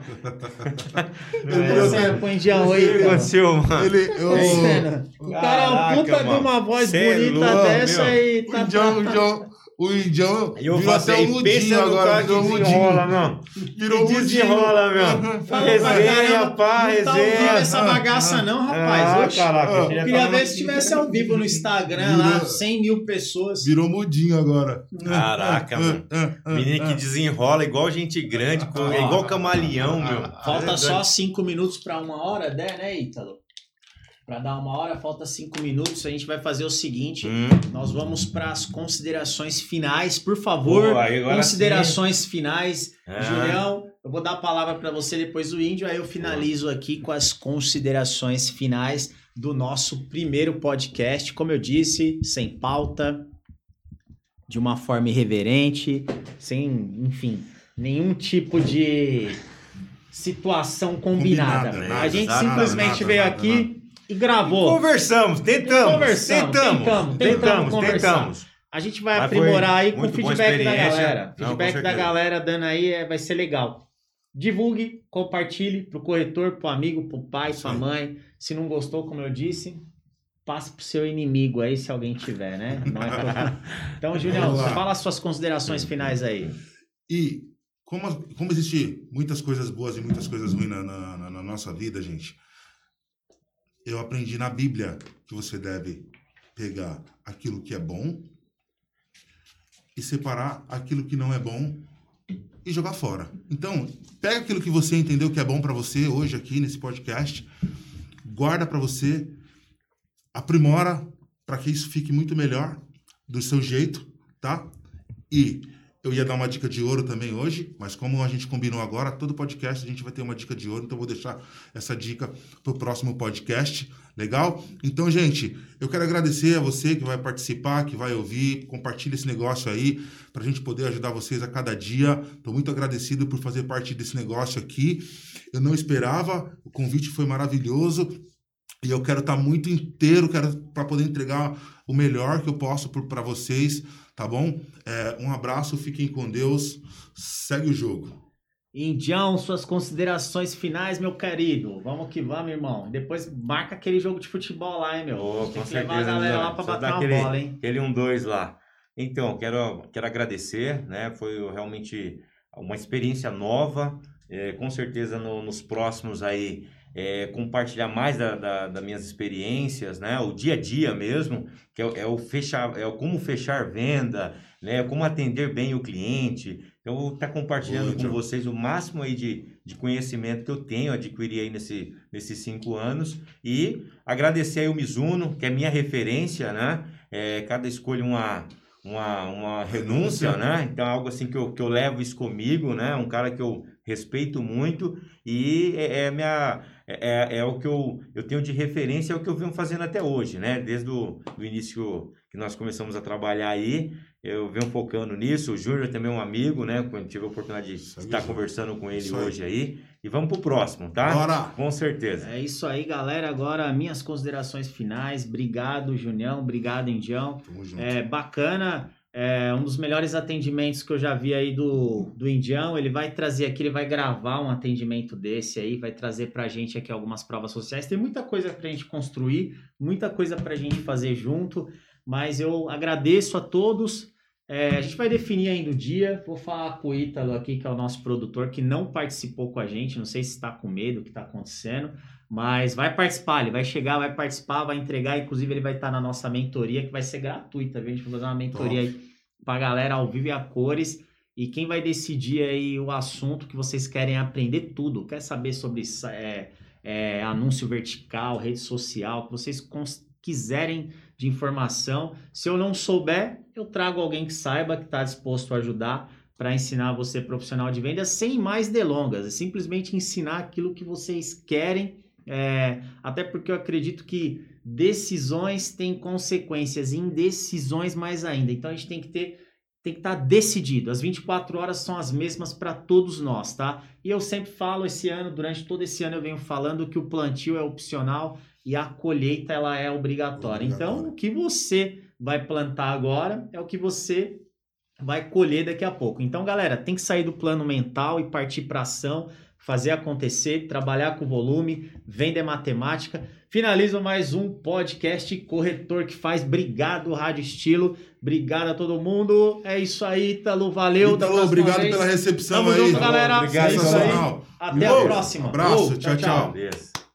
Speaker 2: Eu
Speaker 3: é,
Speaker 1: Você
Speaker 2: você-
Speaker 1: pro Indião
Speaker 3: O
Speaker 1: aí,
Speaker 3: que
Speaker 1: cara.
Speaker 3: aconteceu, mano?
Speaker 2: Ele. Eu,
Speaker 1: O cara é um puta de uma voz
Speaker 3: Cê é
Speaker 1: bonita
Speaker 3: louco,
Speaker 1: dessa
Speaker 3: meu.
Speaker 1: aí.
Speaker 2: o
Speaker 1: Tá,
Speaker 2: Indião, o
Speaker 1: tá,
Speaker 2: Indião, o Indião
Speaker 3: Eu
Speaker 2: virou até um
Speaker 3: pensa
Speaker 2: mudinho agora, virou um
Speaker 3: desenrola,
Speaker 2: mudinho.
Speaker 3: meu.
Speaker 2: Virou mudinho.
Speaker 3: desenrola, meu.
Speaker 1: Pra
Speaker 3: Resenha, pá,
Speaker 1: não tá ao vivo
Speaker 3: resenha.
Speaker 1: essa bagaça não, rapaz.
Speaker 3: Ah,
Speaker 1: Oxe.
Speaker 3: caraca.
Speaker 2: Ah,
Speaker 3: já
Speaker 1: Eu queria ver se tivesse ao vivo no Instagram lá,
Speaker 2: Virou-
Speaker 1: 100 mil pessoas.
Speaker 2: Virou mudinho agora.
Speaker 3: Caraca, mano.
Speaker 2: Ah, ah,
Speaker 3: Menino que
Speaker 2: ah.
Speaker 3: desenrola igual gente grande, é igual camaleão, meu.
Speaker 1: Falta
Speaker 3: É
Speaker 1: só 5 minutos para uma hora, né, né, Ítalo? Para dar uma hora, falta 5 minutos. A gente vai fazer o seguinte:
Speaker 3: Hum.
Speaker 1: nós vamos para as considerações finais. Por favor,
Speaker 3: agora
Speaker 1: considerações finais.
Speaker 3: É.
Speaker 1: Julião, eu vou dar a palavra para você depois do índio, aí eu finalizo aqui com as considerações finais do nosso primeiro podcast. Como eu disse, sem pauta, de uma forma irreverente, sem, enfim, nenhum tipo de situação combinada.
Speaker 2: Combinada,
Speaker 1: a
Speaker 2: nada,
Speaker 1: gente
Speaker 3: nada,
Speaker 1: simplesmente
Speaker 2: nada,
Speaker 1: veio
Speaker 2: nada,
Speaker 1: aqui e gravou.
Speaker 3: Conversamos, tentamos.
Speaker 1: Conversamos,
Speaker 3: tentamos,
Speaker 1: tentamos, tentamos
Speaker 3: tentamos, tentamos.
Speaker 1: A gente vai
Speaker 3: Mas
Speaker 1: aprimorar aí com o feedback da galera.
Speaker 3: Não,
Speaker 1: feedback da galera dando aí é, vai ser legal. divulgue, compartilhe pro corretor, pro amigo, pro pai, pra
Speaker 2: aí.
Speaker 1: mãe. Se não gostou, como eu disse, passe pro seu inimigo aí, se alguém tiver, né? Não é Então, Julião, fala as suas considerações finais aí.
Speaker 2: E como, como existe muitas coisas boas e muitas coisas ruins na- na- na nossa vida, gente, eu aprendi na Bíblia que você deve pegar aquilo que é bom e separar aquilo que não é bom e jogar fora. Então, pega aquilo que você entendeu que é bom para você hoje aqui nesse podcast, guarda para você, aprimora para que isso fique muito melhor do seu jeito, tá? E eu ia dar uma dica de ouro também hoje, mas como a gente combinou agora, todo podcast a gente vai ter uma dica de ouro, então eu vou deixar essa dica pro próximo podcast, legal? Então, gente, eu quero agradecer a você que vai participar, que vai ouvir, compartilha esse negócio aí, pra gente poder ajudar vocês a cada dia. Tô muito agradecido por fazer parte desse negócio aqui. Eu não esperava, o convite foi maravilhoso. E eu quero estar muito inteiro, quero para poder entregar o melhor que eu posso para vocês, tá bom? É, um abraço, fiquem com Deus, segue o jogo.
Speaker 1: Indião, suas considerações finais, meu querido. Vamos que vamos, irmão. Depois marca aquele jogo de futebol lá, hein, meu?
Speaker 3: Ô,
Speaker 1: Tem
Speaker 3: com
Speaker 1: que levar a
Speaker 3: certeza,
Speaker 1: galera lá pra bater uma
Speaker 3: aquele-
Speaker 1: bola, hein?
Speaker 3: Aquele 1-2 lá. Então, quero, quero agradecer, né? Foi realmente uma experiência nova. É, com certeza no- nos próximos aí é, compartilhar mais da, da, das minhas experiências, né? O dia a dia mesmo, que é, é o fechar, é o como fechar venda, né? Como atender bem o cliente. Então, eu vou estar compartilhando
Speaker 2: Boa,
Speaker 3: com vocês o máximo aí de, de conhecimento que eu tenho, adquiri aí nesse, nesses cinco anos. E agradecer aí o Mizuno, que é minha referência, né? É, cada escolha uma, uma, uma renúncia, né? Então, algo assim que eu, que eu levo isso comigo, né? Um cara que eu respeito muito e é, é minha... É, é o que eu, eu tenho de referência, é o que eu venho fazendo até hoje, né? Desde o do início que nós começamos a trabalhar aí, eu venho focando nisso. O Júnior também é um amigo, né? Quando tive a oportunidade de
Speaker 2: Isso aí,
Speaker 3: estar
Speaker 2: Júnior.
Speaker 3: conversando com ele
Speaker 2: Isso aí.
Speaker 3: hoje aí. E vamos pro próximo, tá?
Speaker 2: Bora!
Speaker 3: Com certeza.
Speaker 1: É isso aí, galera. Agora, minhas considerações finais. Obrigado, Junião. Obrigado, Indião.
Speaker 2: Tamo junto.
Speaker 1: É bacana. É um dos melhores atendimentos que eu já vi aí do, do Indião. Ele vai trazer aqui, ele vai gravar um atendimento desse aí, vai trazer pra gente aqui algumas provas sociais. Tem muita coisa pra gente construir, muita coisa pra gente fazer junto, mas eu agradeço a todos. É, a gente vai definir ainda o dia. Vou falar com o Ítalo aqui, que é o nosso produtor, que não participou com a gente. Não sei se está com medo do que está acontecendo, mas vai participar. Ele vai chegar, vai participar, vai entregar. Inclusive, ele vai estar na nossa mentoria, que vai ser gratuita. viu? A gente vai fazer uma mentoria aí pra galera ao vivo e a cores. E quem vai decidir aí o assunto que vocês querem aprender tudo, quer saber sobre é, é, anúncio vertical, rede social, que vocês quiserem de informação. Se eu não souber, eu trago alguém que saiba, que está disposto a ajudar para ensinar você profissional de vendas sem mais delongas. É simplesmente ensinar aquilo que vocês querem. É, até porque eu acredito que decisões têm consequências, indecisões mais ainda. Então a gente tem que ter tem que estar decidido. As 24 horas são as mesmas para todos nós, tá? E eu sempre falo esse ano, durante todo esse ano eu venho falando que o plantio é opcional e a colheita ela é obrigatória. Então,
Speaker 2: Obrigatória.
Speaker 1: o que você vai plantar agora é o que você vai colher daqui a pouco. Então, galera, tem que sair do plano mental e partir para ação, fazer acontecer, trabalhar com volume, vender matemática. Finalizo mais um podcast Corretor que faz. Obrigado, Rádio Estilo. Obrigado a todo mundo. É isso aí, Ítalo. Valeu. próxima
Speaker 2: obrigado
Speaker 1: vez.
Speaker 2: pela recepção
Speaker 1: Tamo
Speaker 2: aí.
Speaker 1: junto, galera.
Speaker 3: Obrigado,
Speaker 1: É isso aí. Até a próxima.
Speaker 2: Abraço,
Speaker 1: Uou,
Speaker 2: tchau, tchau.
Speaker 3: Beleza.